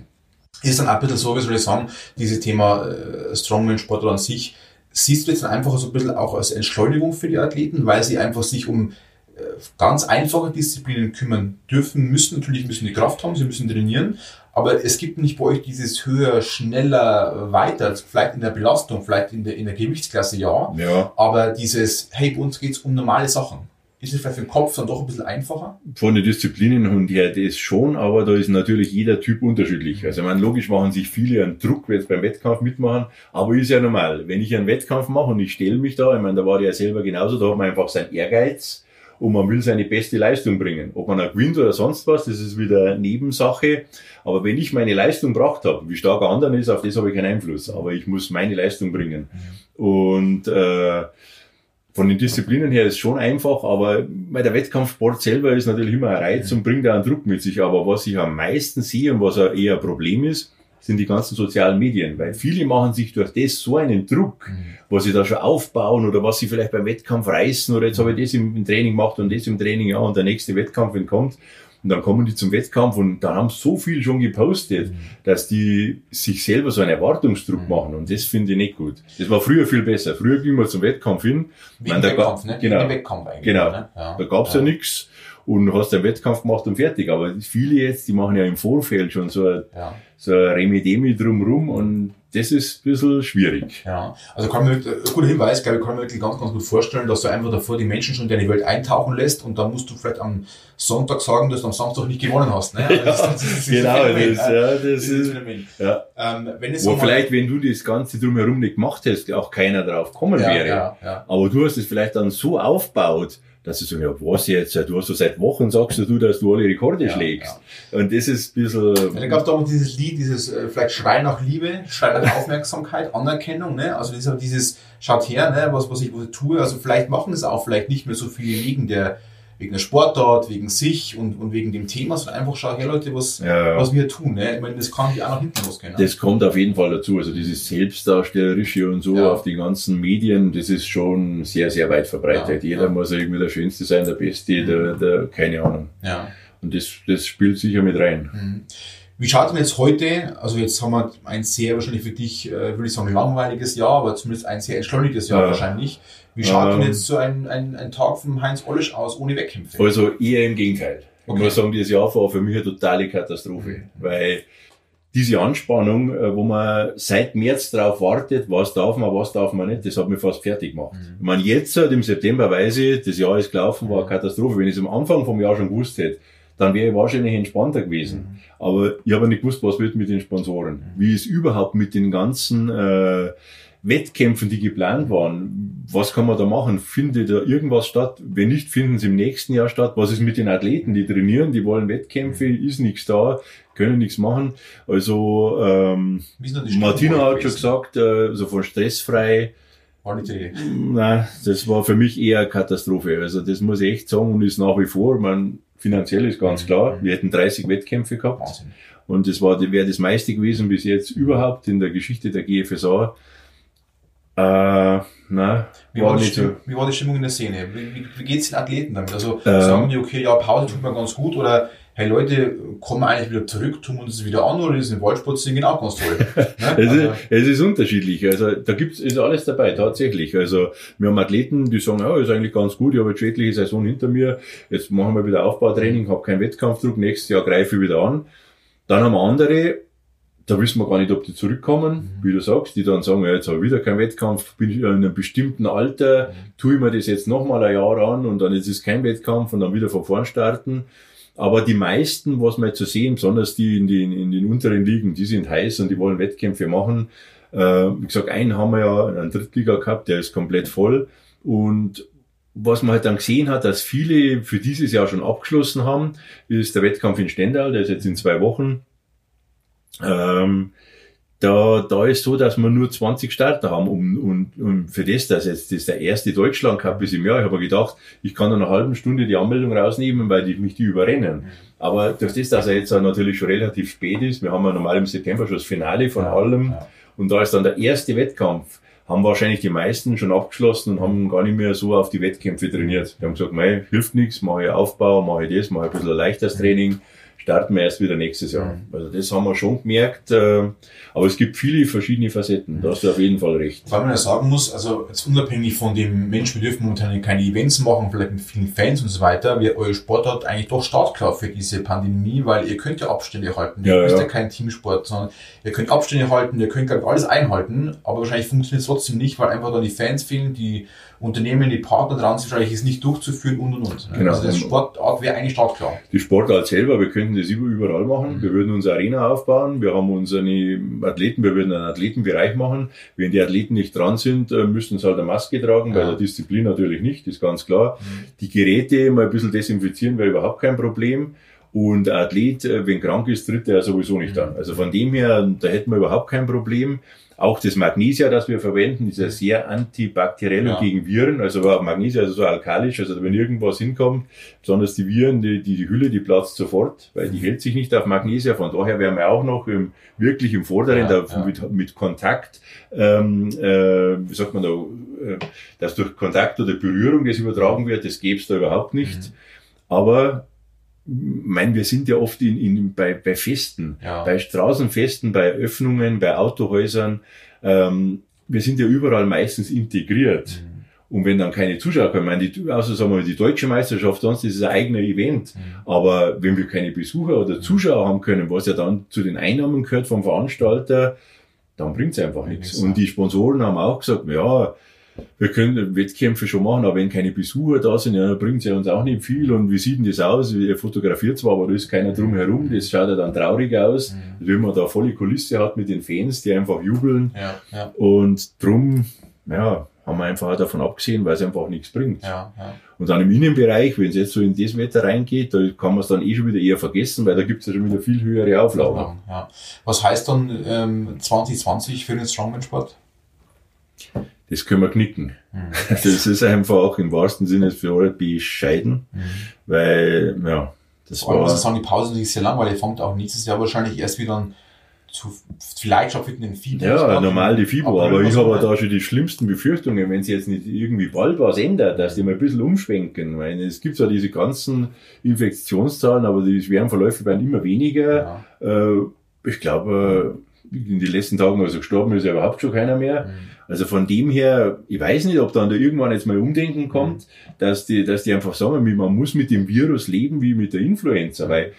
ist dann auch ein bisschen so, wie soll ich sagen, dieses Thema äh, Strongman-Sport an sich, siehst du jetzt einfach so ein bisschen auch als Entschleunigung für die Athleten, weil sie einfach sich um äh, ganz einfache Disziplinen kümmern dürfen, müssen. Natürlich müssen die Kraft haben, sie müssen trainieren, aber es gibt nicht bei euch dieses höher, schneller, weiter, vielleicht in der Belastung, vielleicht in der, in der Gewichtsklasse, ja, Ja, aber dieses, hey, bei uns geht's um normale Sachen. Ist es vielleicht für den Kopf dann doch ein bisschen einfacher? von den Disziplinen und her, das schon, aber da ist natürlich jeder Typ unterschiedlich. Also, ich meine, logisch machen sich viele einen Druck, jetzt beim Wettkampf mitmachen, aber ist ja normal. Wenn ich einen Wettkampf mache und ich stelle mich da, ich meine, da war der ja selber genauso, da hat man einfach seinen Ehrgeiz und man will seine beste Leistung bringen. Ob man auch gewinnt oder sonst was, das ist wieder Nebensache. Aber wenn ich meine Leistung gebracht habe, wie stark ein anderer ist, auf das habe ich keinen Einfluss. Aber ich muss meine Leistung bringen. Und äh, von den Disziplinen her ist schon einfach, aber der Wettkampfsport selber ist natürlich immer ein Reiz und bringt auch einen Druck mit sich. Aber was ich am meisten sehe und was eher ein Problem ist, sind die ganzen sozialen Medien, weil viele machen sich durch das so einen Druck, was sie da schon aufbauen oder was sie vielleicht beim Wettkampf reißen oder jetzt habe ich das im, im Training gemacht und das im Training, ja, und der nächste Wettkampf wenn kommt. Und dann kommen die zum Wettkampf und dann haben so viel schon gepostet, dass die sich selber so einen Erwartungsdruck machen und das finde ich nicht gut. Das war früher viel besser. Früher ging man zum Wettkampf hin. Wie da ga- Wettkampf, ne? Wie Genau. im Wettkampf eigentlich. Genau. Ne? Ja. Da gab's ja, nix und hast den Wettkampf gemacht und fertig. Aber viele jetzt, die machen ja im Vorfeld schon so ein, Ja. so ein Remi-Demi drumrum und das ist ein bisschen schwierig. Ja, also kann man, äh, guter Hinweis, glaube ich, kann man wirklich ganz, ganz gut vorstellen, dass du einfach davor die Menschen schon in deine Welt eintauchen lässt und dann musst du vielleicht am Sonntag sagen, dass du am Samstag nicht gewonnen hast. Ne? Also das, das, das, genau, Phänomen, das, ja, das ist ein ist, Phänomen. ja. Ähm, wenn es Wo so vielleicht, wenn du das Ganze drumherum nicht gemacht hättest, auch keiner drauf kommen ja, wäre. ja, ja. Aber du hast es vielleicht dann so aufgebaut, dass du so, ja, was jetzt, du hast so seit Wochen sagst du, dass du alle Rekorde Ja, schlägst. Und das ist ein bisschen, Ja, da gab es damals dieses Lied, dieses äh, vielleicht Schrei nach Liebe, Schrei nach Aufmerksamkeit, Anerkennung, ne? Also dieses, schaut her, ne, was, was ich, was ich tue. Also vielleicht machen es auch vielleicht nicht mehr so viele wegen der, wegen der Sportart, wegen sich und, und wegen dem Thema, sondern einfach schau her, Leute, was, Ja. was wir tun. Ne? Ich meine, das kann ja auch nach hinten losgehen. Ne? Das kommt auf jeden Fall dazu. Also dieses Selbstdarstellerische und so Ja. auf die ganzen Medien, das ist schon sehr, sehr weit verbreitet. Ja, Jeder ja. muss irgendwie der Schönste sein, der Beste, der, der, keine Ahnung. Ja. Und das, das spielt sicher mit rein. Mhm. Wie schaut denn jetzt heute, also jetzt haben wir ein sehr wahrscheinlich für dich, äh, würde ich sagen, langweiliges Jahr, aber zumindest ein sehr entschleunigtes Jahr Ja. wahrscheinlich. Wie schaut denn Ähm. jetzt so ein, ein, ein Tag vom Heinz Ollisch aus ohne Wettkämpfe? Also eher im Gegenteil. Okay. Ich muss sagen, dieses Jahr war für mich eine totale Katastrophe. Mhm. Weil diese Anspannung, äh, wo man seit März drauf wartet, was darf man, was darf man nicht, das hat mich fast fertig gemacht. Mhm. Ich meine, jetzt halt im September weiß ich, das Jahr ist gelaufen, war eine Katastrophe. Wenn ich es am Anfang vom Jahr schon gewusst hätte, dann wäre ich wahrscheinlich entspannter gewesen. Aber ich habe nicht gewusst, was wird mit den Sponsoren. Wie ist überhaupt mit den ganzen äh, Wettkämpfen, die geplant waren. Was kann man da machen? Findet da irgendwas statt? Wenn nicht, finden sie im nächsten Jahr statt. Was ist mit den Athleten, die trainieren, die wollen Wettkämpfe, ist nichts da, können nichts machen. Also ähm, Martina hat schon gesagt, äh, so von stressfrei, War nicht. Nein, das war für mich eher eine Katastrophe. Also das muss ich echt sagen und ist nach wie vor, man finanziell ist ganz klar, wir hätten 30 Wettkämpfe gehabt, Wahnsinn. Und das war, wäre das meiste gewesen bis jetzt überhaupt in der Geschichte der GFSA. Äh, na, Wie war. Stimmung, wie war die Stimmung in der Szene? Wie, wie, wie geht's den Athleten damit? Also Ähm. sagen die, okay, ja, Pause tut mir ganz gut oder hey Leute, kommen wir eigentlich wieder zurück, tun wir uns das wieder an oder ist im Waldsport genau ganz toll? Ne? Es Also, ist, es ist unterschiedlich. Also da gibt's ist alles dabei, tatsächlich. Also wir haben Athleten, die sagen, ja, ist eigentlich ganz gut, ich habe jetzt schon etliche Saison hinter mir, jetzt machen wir wieder Aufbautraining, habe keinen Wettkampfdruck, nächstes Jahr greife ich wieder an. Dann haben wir andere, da wissen wir gar nicht, ob die zurückkommen, wie du sagst, die dann sagen, ja, jetzt habe ich wieder keinen Wettkampf, bin ich in einem bestimmten Alter, tue ich mir das jetzt nochmal ein Jahr an und dann ist es kein Wettkampf und dann wieder von vorn starten. Aber die meisten, was wir jetzt so sehen, besonders die in den, in den unteren Ligen, die sind heiß und die wollen Wettkämpfe machen. Äh, wie gesagt, einen haben wir ja, einen Drittliga gehabt, der ist komplett voll. Und was man halt dann gesehen hat, dass viele für dieses Jahr schon abgeschlossen haben, ist der Wettkampf in Stendal, der ist jetzt in zwei Wochen. Ähm, da, da ist so, dass wir nur 20 Starter haben um, und, und für das, dass jetzt das der erste Deutschland Cup ist im Jahr, ich habe gedacht, ich kann in einer halben Stunde die Anmeldung rausnehmen, weil die mich die überrennen. Aber durch das, dass er jetzt natürlich schon relativ spät ist, wir haben ja normal im September schon das Finale von allem ja. und da ist dann der erste Wettkampf, haben wahrscheinlich die meisten schon abgeschlossen und haben gar nicht mehr so auf die Wettkämpfe trainiert. Die haben gesagt, mei, hilft nichts, mache ich Aufbau, mache ich das, mache ich ein bisschen ein leichteres Training, starten wir erst wieder nächstes Jahr. Also das haben wir schon gemerkt, äh, aber es gibt viele verschiedene Facetten, da hast du auf jeden Fall recht. Weil man ja sagen muss, also jetzt unabhängig von dem Mensch, wir dürfen momentan keine Events machen, vielleicht mit vielen Fans und so weiter, wir, euer Sport hat eigentlich doch startklar für diese Pandemie, weil ihr könnt ja Abstände halten. Ja, ihr ist ja. ja kein Teamsport, sondern ihr könnt Abstände halten, ihr könnt ich, alles einhalten, aber wahrscheinlich funktioniert es trotzdem nicht, weil einfach dann die Fans fehlen, die Unternehmen, die Partner dran sind, wahrscheinlich ist nicht durchzuführen und und und. ne? Genau. Also das Sportart wäre eigentlich startklar. Die Sportart selber, wir könnten das über- überall machen. Wir würden unsere Arena aufbauen. Wir haben unsere Athleten, wir würden einen Athletenbereich machen. Wenn die Athleten nicht dran sind, äh, müssten sie halt eine Maske tragen, bei Ja. der Disziplin natürlich nicht, ist ganz klar. Die Geräte mal ein bisschen desinfizieren wäre überhaupt kein Problem. Und ein Athlet, äh, wenn krank ist, tritt er sowieso nicht an. Also von dem her, da hätten wir überhaupt kein Problem. Auch das Magnesia, das wir verwenden, ist ja sehr antibakteriell Ja. und gegen Viren. Also Magnesia also so alkalisch, also wenn irgendwas hinkommt, besonders die Viren, die, die, die Hülle, die platzt sofort, weil die hält sich nicht auf Magnesia. Von daher wären wir auch noch im, wirklich im Vorderen, Ja, da, ja. Mit, mit Kontakt, ähm, äh, wie sagt man da, äh, dass durch Kontakt oder Berührung das übertragen wird, das gäbe es da überhaupt nicht. Mhm. Aber mein, wir sind ja oft in, in, bei, bei Festen, Ja. bei Straßenfesten, bei Öffnungen, bei Autohäusern. Ähm, wir sind ja überall meistens integriert. Und wenn dann keine Zuschauer kommen, meine, die, außer sagen wir mal, die deutsche Meisterschaft, sonst ist es ein eigener Event. Aber wenn wir keine Besucher oder Zuschauer haben können, was ja dann zu den Einnahmen gehört vom Veranstalter, dann bringt's einfach nichts. nichts, Und die Sponsoren haben auch gesagt, ja, wir können Wettkämpfe schon machen, aber wenn keine Besucher da sind, ja, dann bringt's ja uns auch nicht viel. Und wie sieht denn das aus? Ihr fotografiert zwar, aber da ist keiner drum herum. Das schaut ja dann traurig aus. Wenn man da volle Kulisse hat mit den Fans, die einfach jubeln. Ja, ja, Und drum, ja, haben wir einfach davon abgesehen, weil es einfach nichts bringt. ja, ja. Und dann im Innenbereich, wenn es jetzt so in das Wetter reingeht, da kann man es dann eh schon wieder eher vergessen, weil da gibt es ja schon wieder viel höhere Auflagen. Ja. Was heißt dann ähm, 2020 für den Strongman-Sport? Das können wir knicken. Mhm. Das ist einfach auch im wahrsten Sinne für alle bescheiden, weil, ja, das Vor allem muss ich war, sagen, die Pause ist sehr lang, weil ihr fangt auch nächstes Jahr wahrscheinlich erst wieder an zu, vielleicht stattfinden in FIBO. ja, normal die April aber oder ich habe da schon die schlimmsten Befürchtungen, wenn sie jetzt nicht irgendwie bald was ändert, dass die mal ein bisschen umschwenken, weil es gibt zwar diese ganzen Infektionszahlen, aber die schweren Verläufe werden immer weniger. Ja. Äh, ich glaube, in den letzten Tagen, also gestorben ist ja überhaupt schon keiner mehr. Also von dem her, ich weiß nicht, ob dann da irgendwann jetzt mal Umdenken kommt, dass die, dass die einfach sagen, man muss mit dem Virus leben wie mit der Influenza, weil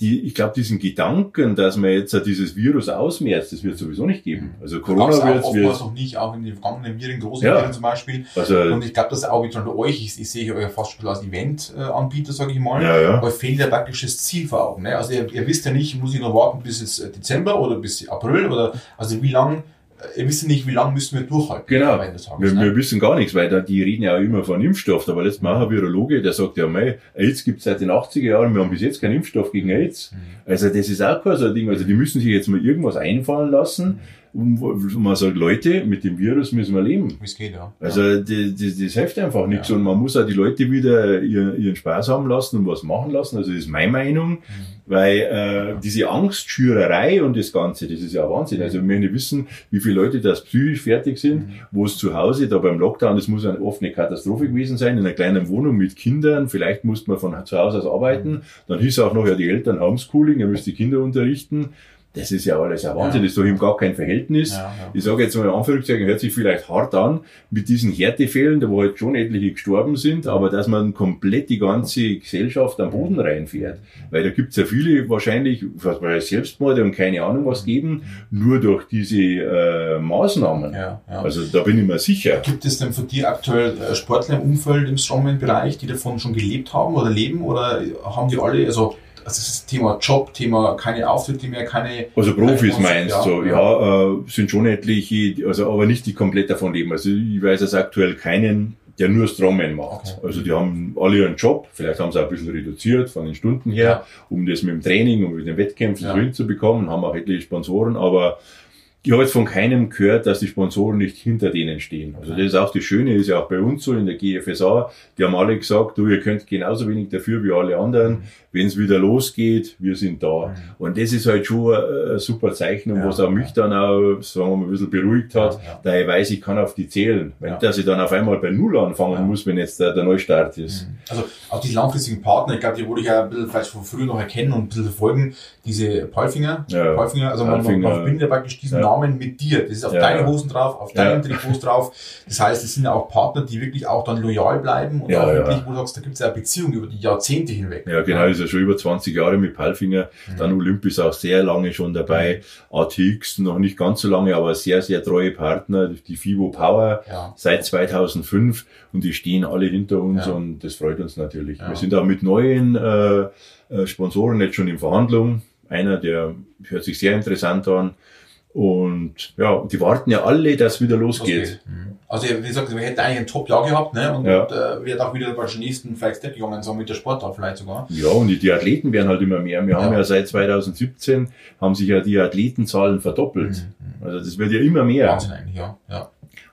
die, ich glaube, diesen Gedanken, dass man jetzt dieses Virus ausmerzt, das wird sowieso nicht geben. Also Gab's Corona wird, oftmals wird noch nicht, auch in den vergangenen Viren, großen Ja. Viren zum Beispiel. also, Und ich glaube, das ist auch wieder bei euch, ich, ich sehe euch ja fast schon als Event-Anbieter, sage ich mal. Ja, ja. Euch fehlt ja praktisch das Ziel vor Augen. Ne? Also ihr, ihr wisst ja nicht, muss ich noch warten bis jetzt Dezember oder bis April oder also wie lang, äh, ihr wisst ja nicht, wie lange müssen wir durchhalten. Genau. Tages, Wir, ne? wir wissen gar nichts, weil da, die reden ja auch immer von Impfstoff. Aber letztes Mal ein Virologe, der sagt ja, mei, AIDS gibt seit den 80er Jahren, wir haben bis jetzt keinen Impfstoff gegen AIDS. Mhm. Also das ist auch kein so ein Ding. Also die müssen sich jetzt mal irgendwas einfallen lassen, Und man sagt, Leute, mit dem Virus müssen wir leben. Es geht, ja. Also das, das, das hilft einfach nichts. Und man muss auch die Leute wieder ihren, ihren Spaß haben lassen und was machen lassen. Also das ist meine Meinung. Weil äh, diese Angstschürerei und das Ganze, das ist ja Wahnsinn. Also wir müssen wissen, wie viele Leute das psychisch fertig sind, wo es zu Hause, da beim Lockdown, das muss eine offene Katastrophe gewesen sein, in einer kleinen Wohnung mit Kindern, vielleicht musste man von zu Hause aus arbeiten, dann hieß auch noch, ja, die Eltern Homeschooling, ihr müsst die Kinder unterrichten. Das ist ja alles ein Wahnsinn, Ja. das ist doch eben gar kein Verhältnis. Ja, ja. Ich sage jetzt mal in Anführungszeichen, hört sich vielleicht hart an, mit diesen Härtefällen, da wo halt schon etliche gestorben sind, aber dass man komplett die ganze Gesellschaft am Boden reinfährt. Weil da gibt's ja viele wahrscheinlich, was man Selbstmorde und keine Ahnung was geben, nur durch diese äh, Maßnahmen. Ja, ja. Also da bin ich mir sicher. Gibt es denn für die aktuell äh, Sportler im Umfeld im Strongman-Bereich, die davon schon gelebt haben oder leben? Oder haben die alle, also also das Thema Job, Thema keine Auftritte mehr, keine. Also Profis meinst du, ja, ja, äh, sind schon etliche, also aber nicht die komplett davon leben. Also ich weiß jetzt aktuell keinen, der nur Strongman macht. Okay. Also die haben alle ihren Job, vielleicht haben sie auch ein bisschen reduziert von den Stunden her, Ja. um das mit dem Training und mit den Wettkämpfen Ja. so hinzubekommen, haben auch etliche Sponsoren, aber ich habe jetzt von keinem gehört, dass die Sponsoren nicht hinter denen stehen. Also das ist auch das Schöne, ist ja auch bei uns so in der GFSA. Die haben alle gesagt, du, ihr könnt genauso wenig dafür wie alle anderen. Wenn es wieder losgeht, wir sind da. Und das ist halt schon ein, ein super Zeichen, Ja. was auch mich dann auch, sagen wir mal, ein bisschen beruhigt hat, Ja, da ich weiß, ich kann auf die zählen. Wenn dass ich dann auf einmal bei Null anfangen muss, wenn jetzt der, der Neustart ist. Also auch die langfristigen Partner, ich glaube, die wurde ich ja ein bisschen vielleicht von früher noch erkennen und ein bisschen verfolgen, diese Palfinger. Ja. Palfinger, also man, man, man verbindet ja praktisch diesen. Namen mit dir. Das ist auf deine Hosen drauf, auf deinen Trikots drauf. Das heißt, es sind ja auch Partner, die wirklich auch dann loyal bleiben und auch wirklich, wo du sagst, da gibt es ja eine Beziehung über die Jahrzehnte hinweg. Ja, genau, ist ja schon über 20 Jahre mit Palfinger. Mhm. Dann Olympus auch sehr lange schon dabei. ATX noch nicht ganz so lange, aber sehr, sehr treue Partner. Die FIBO Power Ja. seit 2005 und die stehen alle hinter uns Ja. und das freut uns natürlich. Ja. Wir sind auch mit neuen äh, äh, Sponsoren jetzt schon in Verhandlung. Einer, der hört sich sehr interessant an. Und ja, die warten ja alle, dass wieder losgeht. Mhm. Also wie gesagt, wir hätten eigentlich ein Top-Jahr gehabt, ne? Und, Ja. und äh, wir auch wieder bei den nächsten vielleicht Step gegangen, so mit der Sportart vielleicht sogar. Ja, und die, die Athleten werden halt immer mehr. Wir haben Ja. ja seit 2017 haben sich ja die Athletenzahlen verdoppelt. Also das wird ja immer mehr. Mhm. Wahnsinn eigentlich, ja. ja.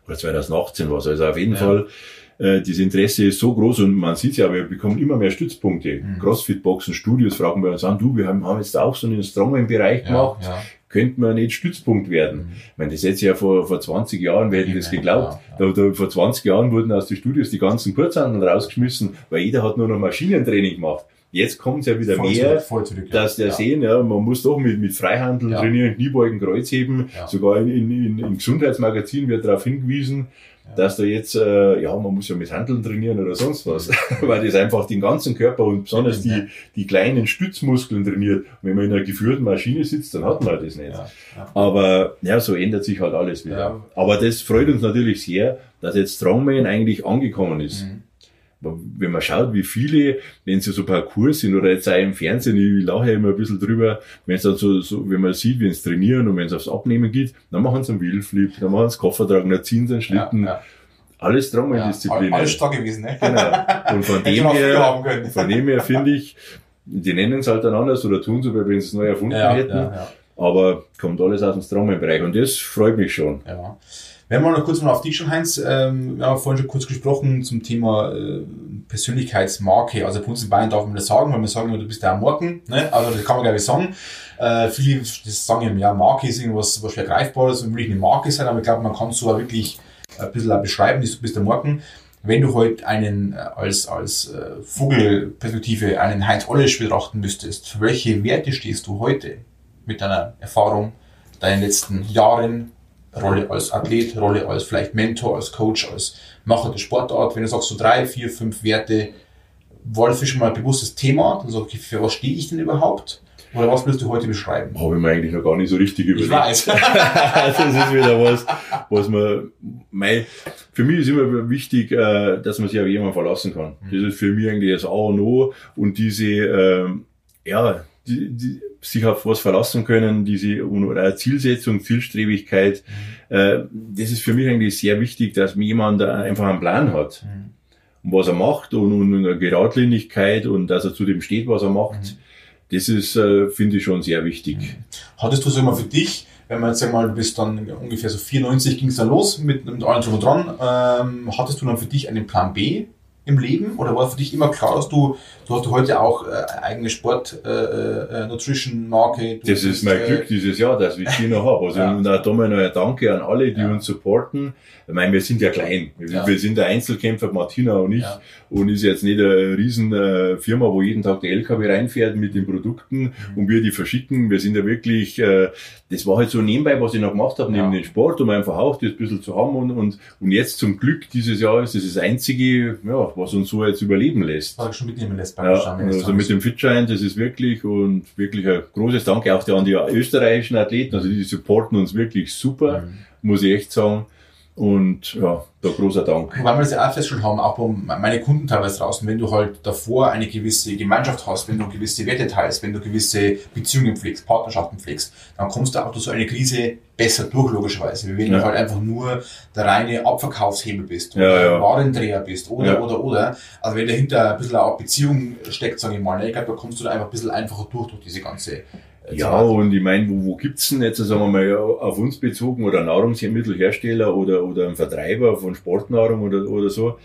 Oder 2018 war es. Also auf jeden Ja. Fall, äh, das Interesse ist so groß und man sieht ja, wir bekommen immer mehr Stützpunkte. Mhm. Crossfit-Boxen, Studios fragen wir uns an, du, wir haben, haben jetzt auch so einen Strongman-Bereich Ja, gemacht. ja. Könnte man nicht Stützpunkt werden? Ich meine, das hätte ja vor, vor 20 Jahren, wir hätten das geglaubt. Da, da, vor 20 Jahren wurden aus den Studios die ganzen Kurzhandeln rausgeschmissen, weil jeder hat nur noch Maschinentraining gemacht. Jetzt kommt es ja wieder Voll mehr, zurück, zurück, ja. dass der ja. sehen, ja, man muss doch mit, mit Freihandel Ja. trainieren, Kniebeugen, Kreuzheben, sogar in, in, in, im Gesundheitsmagazin wird darauf hingewiesen, dass da jetzt, äh, ja, man muss ja mit Handeln trainieren oder sonst was, weil das einfach den ganzen Körper und besonders Ja. die, die kleinen Stützmuskeln trainiert. Wenn man in einer geführten Maschine sitzt, dann hat man das nicht. Ja, ja. Aber ja, so ändert sich halt alles wieder. Ja. Aber das freut uns natürlich sehr, dass jetzt Strongman eigentlich angekommen ist. Mhm. Wenn man schaut, wie viele, wenn sie so Parcours sind oder jetzt auch im Fernsehen, ich lache immer ein bisschen drüber, wenn es dann so, so, wenn man sieht, wenn es trainieren und wenn es aufs Abnehmen geht, dann machen sie einen Wheelflip, dann machen sie Koffer tragen, dann ziehen sie einen Schlitten. Ja, ja. Alles Ja, Strongman-Disziplinen. alles stark gewesen, ne? Genau. Und von dem her, von dem her finde ich, die nennen es halt dann anders oder tun so, weil wenn sie es neu erfunden Ja, hätten. Aber kommt alles aus dem Strongman-Bereich und das freut mich schon. Ja. Wenn wir noch kurz mal auf dich schon, Heinz, ähm, wir haben vorhin schon kurz gesprochen zum Thema äh, Persönlichkeitsmarke. Also bei uns in Bayern darf man das sagen, weil wir sagen immer, du bist der Morgen. Ne? Also das kann man glaube ich sagen. Äh, viele sagen eben, ja, Marke ist irgendwas was schwer greifbares und will nicht eine Marke sein, aber ich glaube, man kann es so wirklich ein bisschen beschreiben, du bist der Morgen. Wenn du heute einen äh, als, als äh, Vogelperspektive einen Heinz Ollisch betrachten müsstest, für welche Werte stehst du heute mit deiner Erfahrung, deinen letzten Jahren, Rolle als Athlet, Rolle als vielleicht Mentor, als Coach, als Macher der Sportart. Wenn du sagst so drei, vier, fünf Werte, war das schon mal ein bewusstes Thema? Dann sag ich, für was stehe ich denn überhaupt? Oder was willst du heute beschreiben? Habe ich mir eigentlich noch gar nicht so richtig Ich überlegt. weiß. das ist wieder was, was man, mein, für mich ist immer wichtig, äh, dass man sich auf jemanden verlassen kann. Mhm. Das ist für mich eigentlich das A und O und diese, ähm, ja, die, die, sich auf was verlassen können, diese Zielsetzung, Zielstrebigkeit, Mhm. äh, das ist für mich eigentlich sehr wichtig, dass mir jemand einfach einen Plan hat. Mhm. Und was er macht und, und eine Geradlinigkeit und dass er zu dem steht, was er macht. Mhm. Das ist, äh, finde ich schon sehr wichtig. Hattest du so mal für dich, wenn man jetzt sagen wir mal, du bist dann ungefähr so 94 ging es dann los mit, mit allem drum und dran, ähm, hattest du dann für dich einen Plan B im Leben oder war für dich immer klar, dass du, du hast heute auch äh, eigene Sport äh, äh, Nutrition Marke. Das ist mein äh, Glück dieses Jahr, dass ich die noch habe. Also Ja. und auch da mal noch ein Danke an alle, die Ja. uns supporten. Ich meine, wir sind ja klein. Wir, Ja. wir sind der Einzelkämpfer, Martina und ich. Ja. Und ist jetzt nicht eine riesen äh, Firma, wo jeden Tag der LKW reinfährt mit den Produkten Mhm. und wir die verschicken. Wir sind ja wirklich, äh, das war halt so nebenbei, was ich noch gemacht habe, neben Ja. den Sport, um einfach auch das ein bisschen zu haben. Und, und, und jetzt zum Glück dieses Jahr ist das das Einzige, ja, was uns so jetzt überleben lässt. Was ich schon mitnehmen lässt beim Ja, also mit dem Fitschein, das ist wirklich und wirklich ein großes Danke auch an die österreichischen Athleten, also die supporten uns wirklich super, Mhm. muss ich echt sagen. Und ja, da großer Dank. Wobei wir das ja auch festgestellt haben, auch bei meine Kunden teilweise draußen, wenn du halt davor eine gewisse Gemeinschaft hast, wenn du gewisse Werte teilst, wenn du gewisse Beziehungen pflegst, Partnerschaften pflegst, dann kommst du auch durch so eine Krise besser durch, logischerweise. Wenn Ja. du halt einfach nur der reine Abverkaufshebel bist Ja, oder ja. Warendreher bist oder, Ja. oder, oder. Also wenn dahinter ein bisschen auch Beziehung steckt, sage ich mal, ne, ich glaube, da kommst du da einfach ein bisschen einfacher durch, durch diese ganze Ja, und ich meine, wo, wo gibt's denn jetzt, sagen wir mal, auf uns bezogen oder Nahrungsmittelhersteller oder, oder ein Vertreiber von Sportnahrung oder, oder so,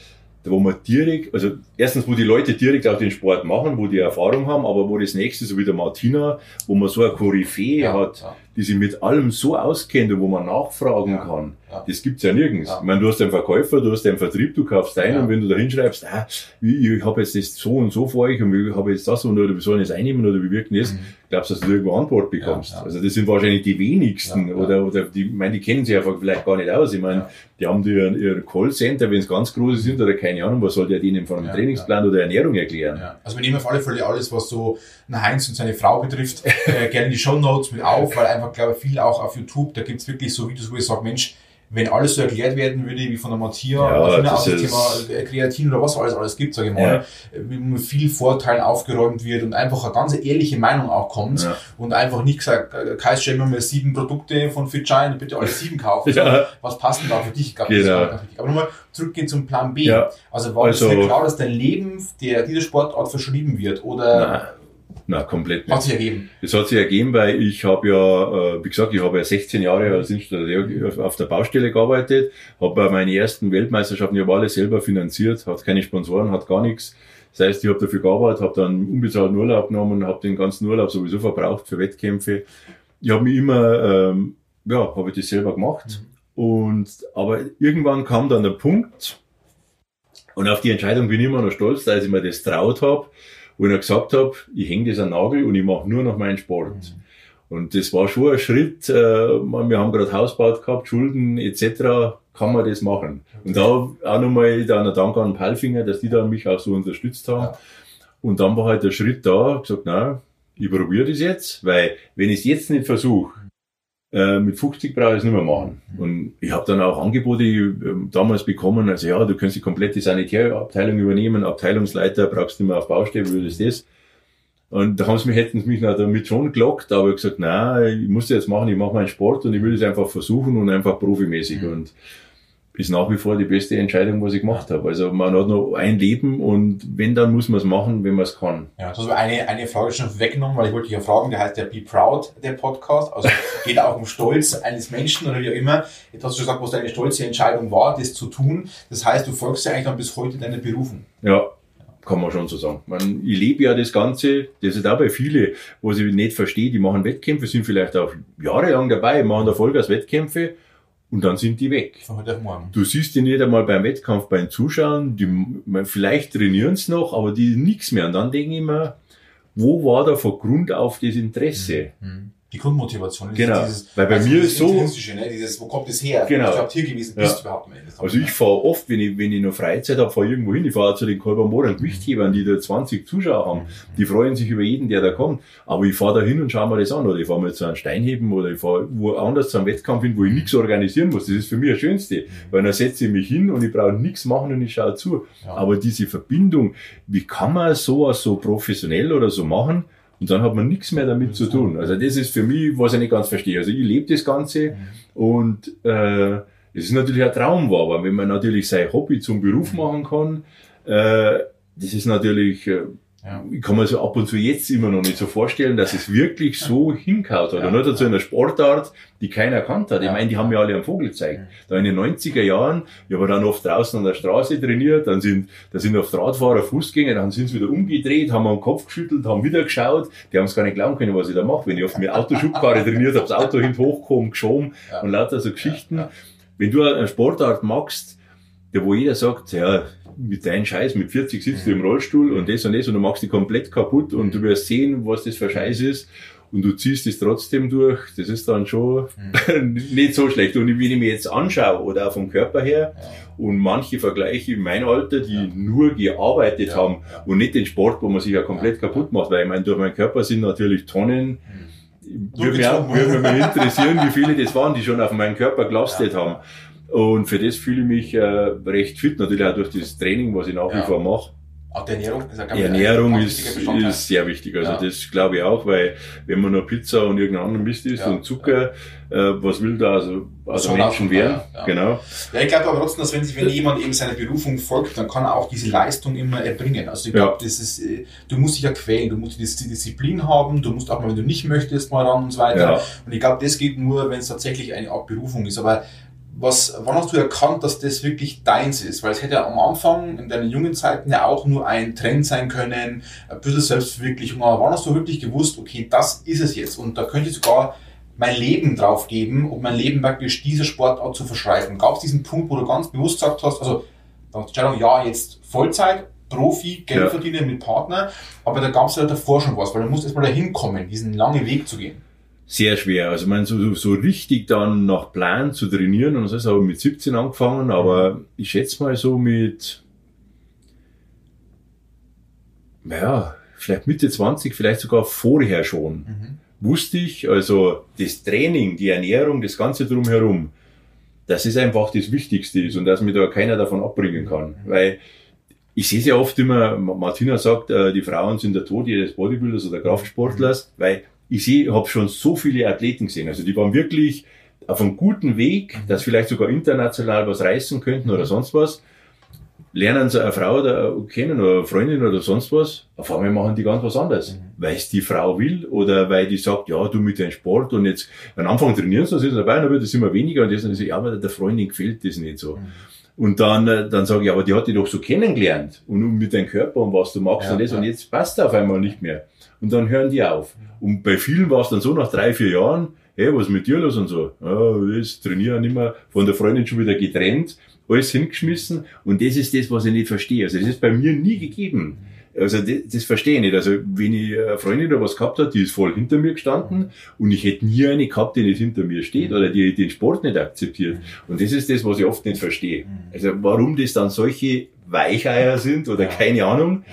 wo man direkt, also erstens, wo die Leute direkt auch den Sport machen, wo die Erfahrung haben, aber wo das nächste, so wie der Martina, wo man so eine Koryphäe Ja, hat, ja. die sich mit allem so auskennt und wo man nachfragen Ja, kann. Ja. Das gibt's ja nirgends. Ja. Ich meine, du hast einen Verkäufer, du hast einen Vertrieb, du kaufst ein Ja. und wenn du da hinschreibst, ah, ich, ich habe jetzt das so und so vor euch und ich habe jetzt das und oder wir sollen es einnehmen oder wie wirkt denn das, Mhm. glaubst du, dass du irgendwo Antwort bekommst. Ja. Also das sind wahrscheinlich die wenigsten oder, oder die, ich meine, die kennen sich einfach vielleicht gar nicht aus. Ich meine, die haben die ihr, ihr Callcenter, wenn es ganz große sind oder keine Ahnung, was soll der denen von einem Trainingsplan oder Ernährung erklären? Ja. Also wir nehmen auf alle Fälle alles, was so Heinz und seine Frau betrifft, äh, gerne in die Show Notes mit auf, weil einfach, glaube ich, viel auch auf YouTube, da gibt's wirklich so Videos, wo ich sage, Mensch, wenn alles so erklärt werden würde, wie von der Mattia, Ja, das das ist- Thema äh, Kreatin oder was alles alles gibt, sage ich mal, Ja. äh, mit vielen Vorteilen aufgeräumt wird und einfach eine ganz ehrliche Meinung auch kommt Ja. und einfach nicht gesagt, äh, Kai, stell mir mal sieben Produkte von Fitshine, bitte alle sieben kaufen, Ja. was passt denn da für dich? Ich glaube, das ist Genau. Aber nochmal zurückgehen zum Plan B. Also war Also- dir klar, dass dein Leben der dieser Sportart verschrieben wird oder Nein. Na, komplett nicht. hat sich ergeben? Das hat sich ergeben, weil ich habe ja, äh, wie gesagt, ich habe ja 16 Jahre als Installateur auf der Baustelle gearbeitet, habe meine ersten Weltmeisterschaften, ich habe alles selber finanziert, hat keine Sponsoren, hat gar nichts. Das heißt, ich habe dafür gearbeitet, habe dann unbezahlten Urlaub genommen, habe den ganzen Urlaub sowieso verbraucht für Wettkämpfe. Ich habe mich immer, ähm, ja, habe ich das selber gemacht. Und aber irgendwann kam dann der Punkt, und auf die Entscheidung bin ich immer noch stolz, dass ich mir das traut habe, wo ich noch gesagt habe, ich hänge das an Nagel und ich mache nur noch meinen Sport. Und das war schon ein Schritt, äh, wir haben gerade Haus gebaut gehabt, Schulden etc., kann man das machen. Und da auch nochmal dann ein Dank an Palfinger, dass die da mich auch so unterstützt haben. Ja. Und dann war halt der Schritt da, gesagt, na, ich probiere das jetzt, weil wenn ich es jetzt nicht versuche, äh, mit 50 brauche ich es nicht mehr machen. Und ich habe dann auch Angebote ähm, damals bekommen, also ja, du kannst die komplette Sanitärabteilung übernehmen, Abteilungsleiter, brauchst nicht mehr auf Baustelle, würdest das. Und da haben sie mich, hätten sie mich noch damit schon gelockt, aber gesagt, nein, ich muss das jetzt machen, ich mache meinen Sport und ich will es einfach versuchen und einfach profimäßig. Mhm. Und ist nach wie vor die beste Entscheidung, was ich gemacht habe. Also man hat noch ein Leben und wenn, dann muss man es machen, wenn man es kann. Ja, das war eine, eine Frage schon weggenommen, weil ich wollte dich ja fragen, der heißt der Be Proud, der Podcast. Also geht auch um Stolz eines Menschen oder wie auch immer. Jetzt hast du schon gesagt, was deine stolze Entscheidung war, das zu tun. Das heißt, du folgst ja eigentlich dann bis heute deiner Berufung. Ja, kann man schon so sagen. Man, ich lebe ja das Ganze, das ist auch bei vielen, wo ich nicht verstehe, die machen Wettkämpfe, sind vielleicht auch jahrelang dabei, machen Erfolg Wettkämpfe und dann sind die weg. Von heute auf morgen. Du siehst die nicht einmal beim Wettkampf, beim Zuschauen, die vielleicht trainieren es noch, aber die nichts mehr. Und dann denke ich mir, wo war da von Grund auf das Interesse? Mhm. Die Grundmotivation. ist Genau. Dieses, Weil bei also mir ist so- Ne? Dieses, wo kommt es her? Genau. Du hier gewesen? Ja. Bist du überhaupt am Ende? Also ich fahre oft, wenn ich, wenn ich noch Freizeit habe, fahre irgendwo hin. Ich fahre zu den Kolbermoren Gewichthebern, die da 20 Zuschauer haben. Die freuen sich über jeden, der da kommt. Aber ich fahre da hin und schaue mir das an. Oder ich fahre mal zu einem Steinheben oder ich fahre woanders zu einem Wettkampf hin, wo ich nichts organisieren muss. Das ist für mich das Schönste. Weil dann setze ich mich hin und ich brauche nichts machen und ich schaue zu. Ja. Aber diese Verbindung, wie kann man sowas so professionell oder so machen? Und dann hat man nichts mehr damit zu tun. Also das ist für mich, was ich nicht ganz verstehe. Also ich lebe das Ganze und äh, es ist natürlich ein Traum war, aber wenn man natürlich sein Hobby zum Beruf machen kann, äh, das ist natürlich, äh, ja. ich kann mir so ab und zu jetzt immer noch nicht so vorstellen, dass es wirklich so hinkaut hat. Ja, und nicht dazu einer Sportart, die keiner erkannt hat. Ich meine, die haben ja alle am Vogel gezeigt. Da in den 90er Jahren, ich habe dann oft draußen an der Straße trainiert, dann sind, da sind oft Radfahrer, Fußgänger, dann sind sie wieder umgedreht, haben am Kopf geschüttelt, haben wieder geschaut, die haben es gar nicht glauben können, was ich da mache. Wenn ich auf mir Autoschubkarre trainiert habe, das Auto hin hochgekommen, geschoben und lauter so Geschichten. Wenn du eine Sportart magst, der wo jeder sagt, ja, mit deinem Scheiß, mit 40 sitzt du im Rollstuhl und das und das und du machst dich komplett kaputt und du wirst sehen, was das für Scheiß ist und du ziehst es trotzdem durch, das ist dann schon mhm. nicht so schlecht. Und wenn ich mir jetzt anschaue oder auch vom Körper her ja. und manche Vergleiche in meinem Alter, die ja. nur gearbeitet ja. haben und nicht den Sport, wo man sich ja komplett kaputt macht, weil ich meine, durch meinen Körper sind natürlich Tonnen, mhm. würde mich, auch, würde mich interessieren, wie viele das waren, die schon auf meinen Körper gelastet haben. Und für das fühle ich mich äh, recht fit, natürlich auch durch das Training, was ich nach wie vor mache. Auch die Ernährung ist, ja Ernährung ist, ist sehr wichtig. Also ja. das glaube ich auch, weil wenn man nur Pizza und irgendein anderer Mist isst ja. und Zucker, äh, was will da also, also Menschen werden? Ja. Genau. Ja, ich glaube aber trotzdem, dass wenn, sich, wenn jemand eben seiner Berufung folgt, dann kann er auch diese Leistung immer erbringen. Also ich glaube, das ist, äh, du musst dich ja quälen, du musst die Disziplin haben, du musst auch mal, wenn du nicht möchtest, mal ran und so weiter. Und ich glaube, das geht nur, wenn es tatsächlich eine Art Berufung ist. Aber was, wann hast du erkannt, dass das wirklich deins ist? Weil es hätte ja am Anfang in deinen jungen Zeiten ja auch nur ein Trend sein können, ein bisschen Selbstverwirklichung. Aber wann hast du wirklich gewusst, okay, das ist es jetzt? Und da könnte ich sogar mein Leben drauf geben, um mein Leben praktisch dieser Sportart zu verschreiben. Gab es diesen Punkt, wo du ganz bewusst gesagt hast, also Entscheidung, ja, jetzt Vollzeit, Profi, Geld ja. verdienen mit Partner, aber da gab es ja davor schon was, weil du musst erstmal dahin kommen, diesen langen Weg zu gehen sehr schwer. Also man so, so richtig dann nach Plan zu trainieren und das ist aber mit 17 angefangen, aber ich schätze mal so mit, naja, vielleicht Mitte 20, vielleicht sogar vorher schon, mhm. wusste ich, also das Training, die Ernährung, das Ganze drumherum, das ist einfach das Wichtigste ist und dass mir da keiner davon abbringen kann. Mhm. Weil ich sehe es ja oft immer, Martina sagt, äh, die Frauen sind der Tod jedes Bodybuilders oder Kraftsportlers, mhm. weil ich sehe, habe schon so viele Athleten gesehen. Also die waren wirklich auf einem guten Weg, dass vielleicht sogar international was reißen könnten oder sonst was. Lernen sie eine Frau da kennen oder eine Freundin oder sonst was. Auf einmal machen die ganz was anderes. Mhm. Weil es die Frau will oder weil die sagt, ja, du mit deinem Sport und jetzt am Anfang trainieren sie, sind dabei, dann wird es immer weniger und jetzt dann so, ja, aber der Freundin gefällt das nicht so. Mhm. Und dann, äh, dann sage ich, aber die hat dich doch so kennengelernt und mit deinem Körper und was du magst ja, und das ja. und jetzt passt auf einmal nicht mehr und dann hören die auf. Und bei vielen war es dann so nach drei, vier Jahren, hey, was ist mit dir los und so, ja, das trainieren nicht mehr, von der Freundin schon wieder getrennt, alles hingeschmissen und das ist das, was ich nicht verstehe. Also das ist bei mir nie gegeben. Also das, das verstehe ich nicht. Also wenn ich eine Freundin oder was gehabt hat, die ist voll hinter mir gestanden und ich hätte nie eine gehabt, die nicht hinter mir steht oder die den Sport nicht akzeptiert. Und das ist das, was ich oft nicht verstehe. Also warum das dann solche Weicheier sind oder keine Ahnung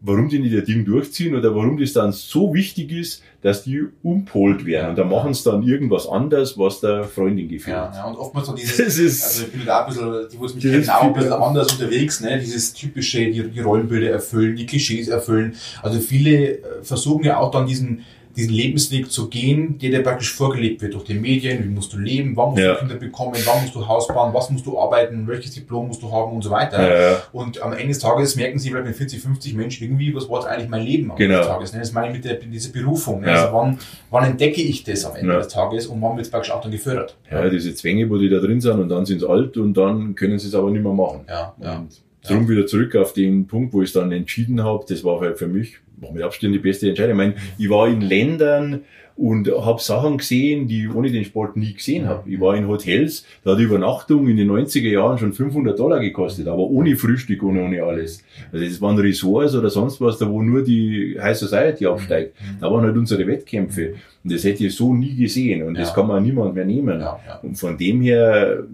warum die nicht ihr Ding durchziehen oder warum das dann so wichtig ist, dass die umpolt werden. Und da machen sie dann irgendwas anderes, was der Freundin gefällt. Ja, ja und oftmals so dieses, das ist, also ich bin da ein bisschen, die, wo es mich kennen, auch ein bisschen anders unterwegs, ne, dieses typische, die, die Rollenbilder erfüllen, die Klischees erfüllen. Also viele äh, versuchen ja auch dann diesen, diesen Lebensweg zu gehen, der dir praktisch vorgelegt wird durch die Medien, wie musst du leben, wann musst ja. du Kinder bekommen, wann musst du Haus bauen, was musst du arbeiten, welches Diplom musst du haben und so weiter. Ja. Und am Ende des Tages merken sie vielleicht mit 40, 50 Menschen irgendwie, was war eigentlich mein Leben am genau. Ende des Tages. Ne? Das meine ich mit der, dieser Berufung. Ne? Also wann, wann entdecke ich das am Ende des Tages und wann wird es praktisch auch dann gefördert. Ja, diese Zwänge, wo die da drin sind und dann sind sie alt und dann können sie es aber nicht mehr machen. Ja, ja. Und Drum wieder zurück auf den Punkt, wo ich es dann entschieden habe, das war halt für mich mit Abstand die beste Entscheidung. Ich meine, ich war in Ländern und habe Sachen gesehen, die ich ohne den Sport nie gesehen habe. Ich war in Hotels, da hat die Übernachtung in den 90er Jahren schon 500 Dollar gekostet, aber ohne Frühstück und ohne alles. Also das waren Resorts oder sonst was, da wo nur die High Society absteigt. Da waren halt unsere Wettkämpfe. Und das hätte ich so nie gesehen und das kann man niemand mehr nehmen. Und von dem her,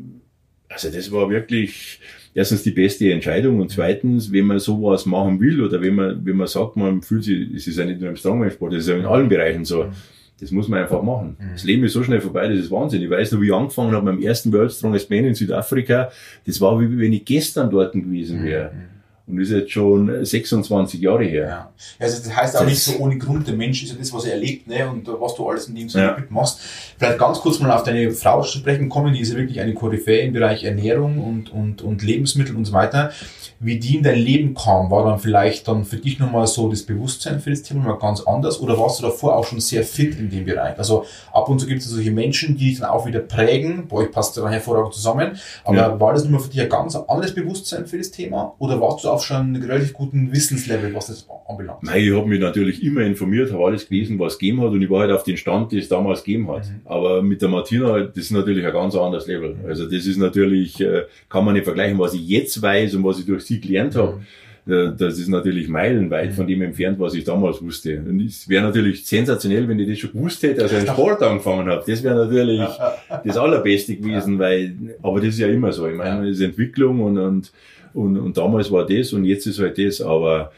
also das war wirklich, erstens die beste Entscheidung und zweitens, wenn man sowas machen will oder wenn man, wenn man sagt, man fühlt sich, es ist ja nicht nur im Strongman-Sport, es ist ja in allen Bereichen so. Das muss man einfach machen. Das Leben ist so schnell vorbei, das ist Wahnsinn. Ich weiß noch, wie ich angefangen habe beim ersten World Strongest Man in Südafrika. Das war wie wenn ich gestern dort gewesen wäre. Und das ist jetzt schon 26 Jahre her. Ja. Also das heißt auch nicht so ohne Grund, der Mensch ist ja das, was er erlebt, ne? Und was du alles in dem Sinne ja. mitmachst. Vielleicht ganz kurz mal auf deine Frau zu sprechen kommen, die ist ja wirklich eine Koryphäe im Bereich Ernährung und, und, und Lebensmittel und so weiter. Wie die in dein Leben kam, war dann vielleicht dann für dich nochmal so das Bewusstsein für das Thema mal ganz anders oder warst du davor auch schon sehr fit in dem Bereich? Also ab und zu gibt es solche Menschen, die dich dann auch wieder prägen, bei euch passt dann hervorragend zusammen, aber ja. war das nochmal für dich ein ganz anderes Bewusstsein für das Thema oder warst du auch schon einen relativ guten Wissenslevel, was das anbelangt? Nein, ich habe mich natürlich immer informiert, habe alles gelesen, was es gegeben hat und ich war halt auf den Stand, den es damals gegeben hat. Mhm. Aber mit der Martina, das ist natürlich ein ganz anderes Level. Mhm. Also das ist natürlich, äh, kann man nicht vergleichen, was ich jetzt weiß und was ich durch sie gelernt habe. Mhm. Das ist natürlich meilenweit von dem entfernt, was ich damals wusste. Und es wäre natürlich sensationell, wenn ich das schon gewusst hätte, als ich einen Sport angefangen habe. Das wäre natürlich das Allerbeste gewesen, weil, aber das ist ja immer so. Ich meine, das ist Entwicklung und, und, und, und damals war das und jetzt ist halt das, aber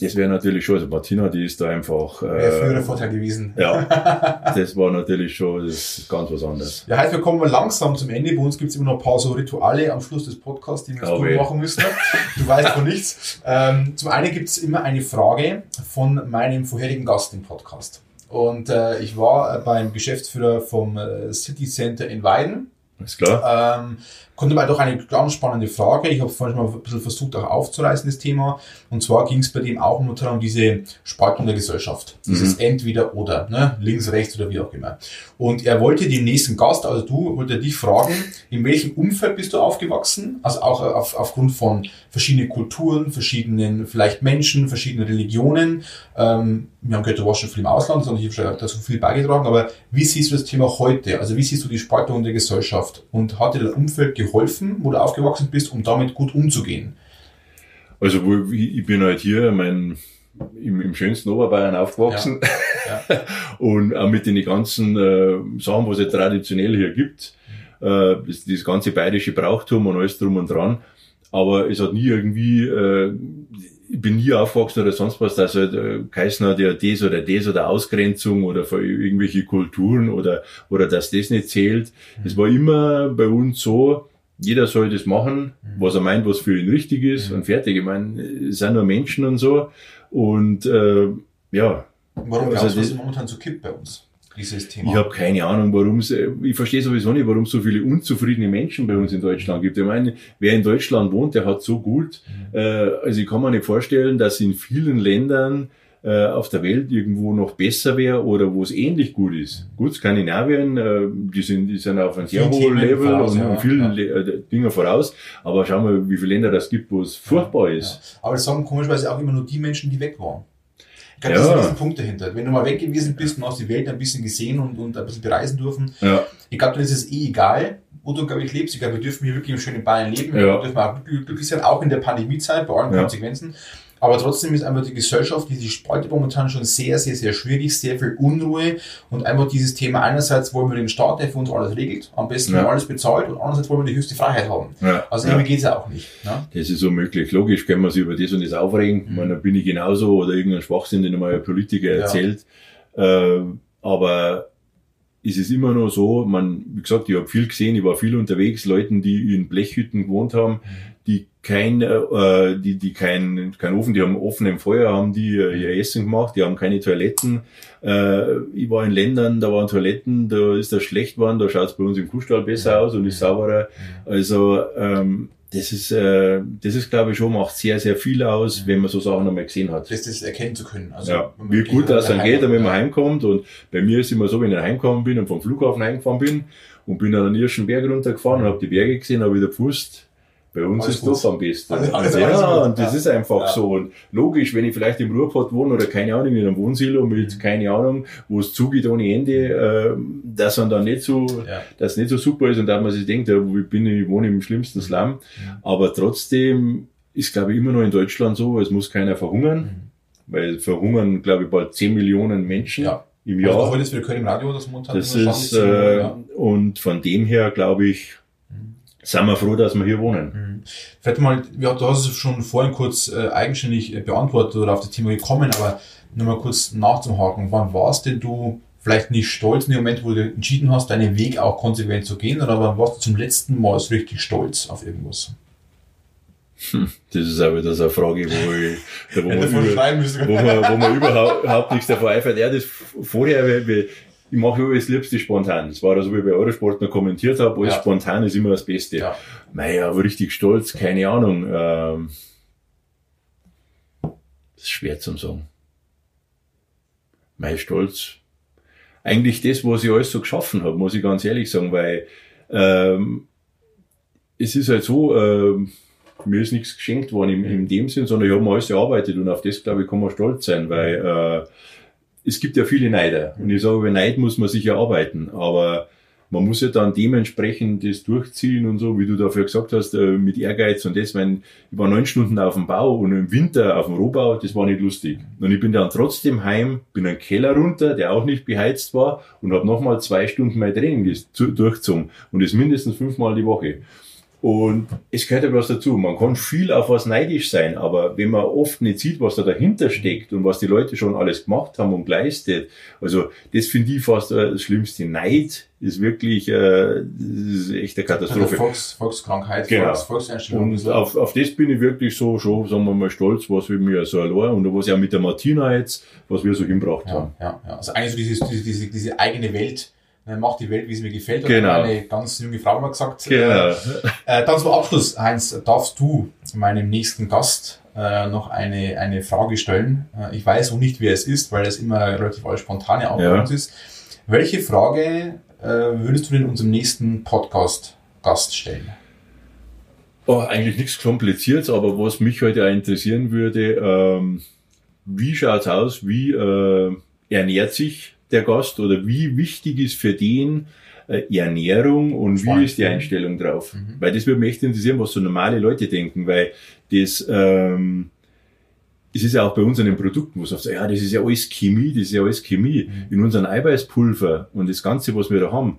das wäre natürlich schon, also Martina, die ist da einfach. Äh, wäre früher Vorteil gewesen. Ja, das war natürlich schon ganz was anderes. Ja, heute kommen wir langsam zum Ende. Bei uns gibt es immer noch ein paar so Rituale am Schluss des Podcasts, die wir jetzt gut machen müssen. Du weißt von nichts. Ähm, zum einen gibt es immer eine Frage von meinem vorherigen Gast im Podcast. Und äh, ich war beim Geschäftsführer vom äh, City Center in Weiden. Ist klar. Ähm, Kommt dabei doch eine ganz spannende Frage. Ich habe vorhin mal ein bisschen versucht, auch aufzureißen, das Thema. Und zwar ging es bei dem auch immer darum, diese Spaltung der Gesellschaft. Dieses mhm. Entweder oder, ne? links, rechts oder wie auch immer. Und er wollte den nächsten Gast, also du, wollte dich fragen, in welchem Umfeld bist du aufgewachsen? Also auch auf, aufgrund von verschiedenen Kulturen, verschiedenen vielleicht Menschen, verschiedenen Religionen. Ähm, wir haben gehört, du warst schon viel im Ausland, sondern ich habe dazu viel beigetragen. Aber wie siehst du das Thema heute? Also wie siehst du die Spaltung der Gesellschaft? Und hat dir das Umfeld geholfen, wo du aufgewachsen bist, um damit gut umzugehen? Also wo, ich bin halt hier mein, im, im schönsten Oberbayern aufgewachsen ja. Ja. und auch mit den ganzen äh, Sachen, was es traditionell hier gibt, äh, das, das ganze bayerische Brauchtum und alles drum und dran. Aber es hat nie irgendwie, äh, ich bin nie aufgewachsen oder sonst was, dass halt äh, geheißen hat, ja, das oder das oder Ausgrenzung oder für irgendwelche Kulturen oder, oder dass das nicht zählt. Mhm. Es war immer bei uns so, jeder soll das machen, mhm. was er meint, was für ihn richtig ist mhm. und fertig. Ich meine, es sind nur Menschen und so. Und äh, ja. Warum glaubst also, du, dass es momentan so kippt bei uns? Dieses Thema. Ich habe keine Ahnung, warum es, äh, ich verstehe sowieso nicht, warum es so viele unzufriedene Menschen bei uns in Deutschland gibt. Ich meine, wer in Deutschland wohnt, der hat so gut. Mhm. Äh, also ich kann mir nicht vorstellen, dass in vielen Ländern äh, auf der Welt irgendwo noch besser wäre oder wo es ähnlich gut ist. Gut, Skandinavien, äh, die sind, die sind auf einem sehr hohen Level voraus, und, ja, vielen ja. Äh, Dinge voraus. Aber schau mal, wie viele Länder das gibt, wo es furchtbar ist. Ja. Aber das sagen komischerweise auch immer nur die Menschen, die weg waren. Ich glaube, ja. das ist ein Punkt dahinter. Wenn du mal weg gewesen bist und hast die Welt ein bisschen gesehen und, und ein bisschen bereisen dürfen, ja. ich glaube, dann ist es eh egal, wo du, glaube ich, lebst. Ich glaube, wir dürfen hier wirklich im schönen Bayern leben. Ja. Wir dürfen auch glücklich sein, auch in der Pandemiezeit, bei allen Konsequenzen. Aber trotzdem ist einfach die Gesellschaft, die spaltet momentan schon sehr, sehr, sehr schwierig, sehr viel Unruhe und einfach dieses Thema einerseits wollen wir den Staat, der für uns alles regelt, am besten ja. alles bezahlt und andererseits wollen wir die höchste Freiheit haben. Ja. Also irgendwie ja. geht's ja auch nicht. Ne? Das ist unmöglich. Logisch können wir sich über das und das aufregen. Mhm. Ich meine, da bin ich genauso oder irgendein Schwachsinn, den mal ein Politiker erzählt. Äh, aber ist es immer noch so, man, wie gesagt, ich habe viel gesehen, ich war viel unterwegs, Leuten, die in Blechhütten gewohnt haben, mhm die kein, äh, die, die kein, kein Ofen, die haben offenen Feuer, haben die äh, ihr Essen gemacht, die haben keine Toiletten. Äh, ich war in Ländern, da waren Toiletten, da ist das schlecht geworden, da schaut es bei uns im Kuhstall besser aus und ist sauberer. Also ähm, das ist, äh, das ist, glaube ich, schon macht sehr, sehr viel aus, wenn man so Sachen einmal gesehen hat. Das, das erkennen zu können. Also, ja, wie gut das dann geht, wenn man heimkommt. Und bei mir ist immer so, wenn ich heimgekommen bin und vom Flughafen heimgefahren bin und bin dann an den ersten Berg runtergefahren und habe die Berge gesehen, habe wieder gewusst, bei uns alles ist gut. das am besten. Also, also ja, und das ja. ist einfach ja. so. Und logisch, wenn ich vielleicht im Ruhrpott wohne oder keine Ahnung, in einem Wohnsilo mit, mhm. keine Ahnung, wo es zugeht ohne Ende, äh, dass man dann nicht so, ja. das nicht so super ist und dass man sich denkt, ja, ich bin, ich wohne im schlimmsten mhm. Slum. Aber trotzdem ist, glaube ich, immer noch in Deutschland so, es muss keiner verhungern, mhm. weil verhungern, glaube ich, bald 10 Millionen Menschen. Im Jahr. Also alles, wir können im Radio das Montag Das ist, äh, und von dem her, glaube ich, sind wir froh, dass wir hier wohnen. Mhm. Vielleicht mal, ja, du hast es schon vorhin kurz äh, eigenständig äh, beantwortet oder auf das Thema gekommen, aber nur mal kurz nachzuhaken. Wann warst denn du vielleicht nicht stolz in dem Moment, wo du entschieden hast, deinen Weg auch konsequent zu gehen, oder wann warst du zum letzten Mal so richtig stolz auf irgendwas? Hm, das ist auch wieder so eine Frage, wo, ich, wo, man, über, wo, man, wo man überhaupt nichts davor eifert. Ja, das vorher, ich mache alles Liebste spontan. Das war also, wie ich bei Eurosport noch kommentiert habe, alles Ja. spontan ist immer das Beste. Ja. Naja, aber richtig stolz, keine Ahnung. Ähm, das ist schwer zum sagen. Mein Stolz. Eigentlich das, was ich alles so geschaffen habe, muss ich ganz ehrlich sagen, weil ähm, es ist halt so, ähm, mir ist nichts geschenkt worden im, in dem Sinn, sondern ich habe mir alles erarbeitet und auf das, glaube ich, kann man stolz sein, weil äh, es gibt ja viele Neider und ich sage, über Neid muss man sich erarbeiten, aber man muss ja dann dementsprechend das durchziehen und so, wie du dafür gesagt hast, äh, mit Ehrgeiz und das, wenn ich war neun Stunden auf dem Bau und im Winter auf dem Rohbau, das war nicht lustig. Und ich bin dann trotzdem heim, bin einen Keller runter, der auch nicht beheizt war und habe nochmal zwei Stunden mein Training durchgezogen und das mindestens fünfmal die Woche. Und es gehört ja was dazu. Man kann viel auf was neidisch sein, aber wenn man oft nicht sieht, was da dahinter steckt und was die Leute schon alles gemacht haben und geleistet, also das finde ich fast äh, das Schlimmste. Neid ist wirklich, äh, das ist echt eine Also Katastrophe. Volks, Volkskrankheit, Genau. Volks, Volkseinstellung. Und so. auf, auf das bin ich wirklich so, schon, sagen wir mal, stolz, was wir mir so allein und was ja mit der Martina jetzt, was wir so hinbracht Ja, haben. ja, ja. Also eigentlich so dieses, diese, diese, diese eigene Welt, äh, macht die Welt, wie sie mir gefällt, hat Genau. eine ganz junge Frau mal gesagt. Genau. Äh, dann zum Abschluss, Heinz, darfst du meinem nächsten Gast äh, noch eine, eine Frage stellen. Äh, ich weiß noch nicht, wer es ist, weil das immer relativ alles spontane auch Ja. ist. Welche Frage äh, würdest du denn unserem nächsten Podcast-Gast stellen? Oh, eigentlich nichts Kompliziertes, aber was mich heute auch interessieren würde, ähm, wie schaut's aus, wie äh, ernährt sich der Gast oder wie wichtig ist für den äh, Ernährung und Spannend. wie ist die Einstellung drauf? Mhm. Weil das würde mich echt interessieren, was so normale Leute denken, weil das, ähm, es ist ja auch bei uns an den Produkten, wo es oft sagt, ja, das ist ja alles Chemie, das ist ja alles Chemie. Mhm. In unseren Eiweißpulver und das Ganze, was wir da haben,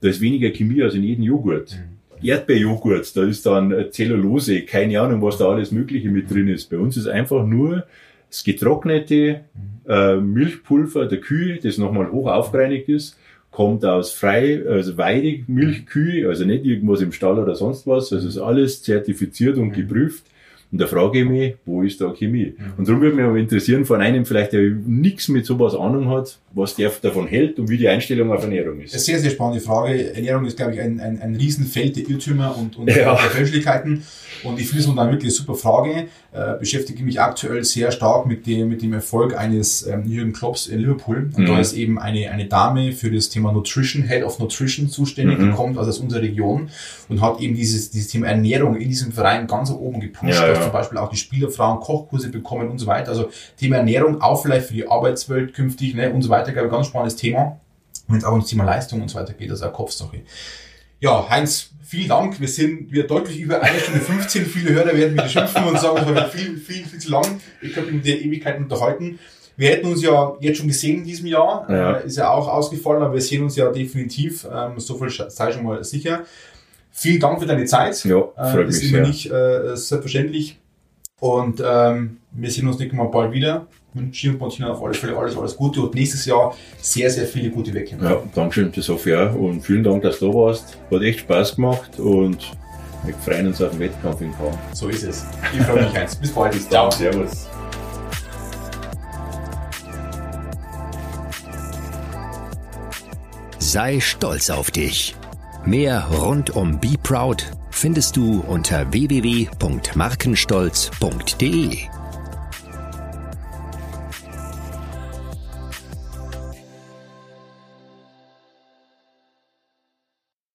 da ist weniger Chemie als in jedem Joghurt. Erdbeerjoghurt, da ist dann äh, Zellulose, keine Ahnung, was da alles Mögliche mit drin ist. Bei uns ist einfach nur das getrocknete äh, Milchpulver der Kühe, das nochmal hoch aufgereinigt ist, kommt aus frei, also Weidemilchkühe, also nicht irgendwas im Stall oder sonst was. Also ist alles zertifiziert und geprüft. Und da frage ich mich, wo ist da Chemie? Und darum würde mich aber interessieren, von einem vielleicht, der nichts mit sowas Ahnung hat, was der davon hält und wie die Einstellung auf Ernährung Eine ist. sehr, sehr spannende Frage. Ernährung ist, glaube ich, ein, ein, ein Riesenfeld der Irrtümer und, und Ja. der Fälschlichkeiten. Und ich finde es eine wirklich super Frage. Äh, beschäftige mich aktuell sehr stark mit dem, mit dem Erfolg eines ähm, Jürgen Klopps in Liverpool. Und Mhm. da ist eben eine, eine Dame für das Thema Nutrition, Head of Nutrition zuständig, die Mhm. kommt also aus unserer Region und hat eben dieses, dieses Thema Ernährung in diesem Verein ganz oben gepusht, Ja, dass ja. zum Beispiel auch die Spielerfrauen Kochkurse bekommen und so weiter. Also Thema Ernährung auch vielleicht für die Arbeitswelt künftig ne, und so weiter, glaube ich, ganz spannendes Thema. Wenn es auch ums Thema Leistung und so weiter geht, das ist eine Kopfsache. Ja, Heinz, vielen Dank. Wir sind wieder deutlich über eine Stunde 15. Viele Hörer werden wieder schimpfen und sagen, es war viel, viel, viel zu lang. Ich habe mit der Ewigkeit unterhalten. Wir hätten uns ja jetzt schon gesehen in diesem Jahr. Ja. Äh, ist ja auch ausgefallen, aber wir sehen uns ja definitiv. Ähm, so viel sei schon mal sicher. Vielen Dank für deine Zeit. Ja, Äh, freut ist mich immer sehr. nicht äh, selbstverständlich. Und ähm, wir sehen uns nächstes Mal bald wieder. Wünschen uns Martina auf alle Fälle alles, alles Gute und nächstes Jahr sehr, sehr viele gute Wettkämpfe. Ja, Dankeschön, das hoffe ich auch. Und vielen Dank, dass du da warst. Hat echt Spaß gemacht und wir freuen uns auf den Wettkampf in Kaum. So ist es. Ich freue mich, Heinz. Bis bald. Ciao. Servus. Sei stolz auf dich. Mehr rund um Be Proud findest du unter www.markenstolz.de.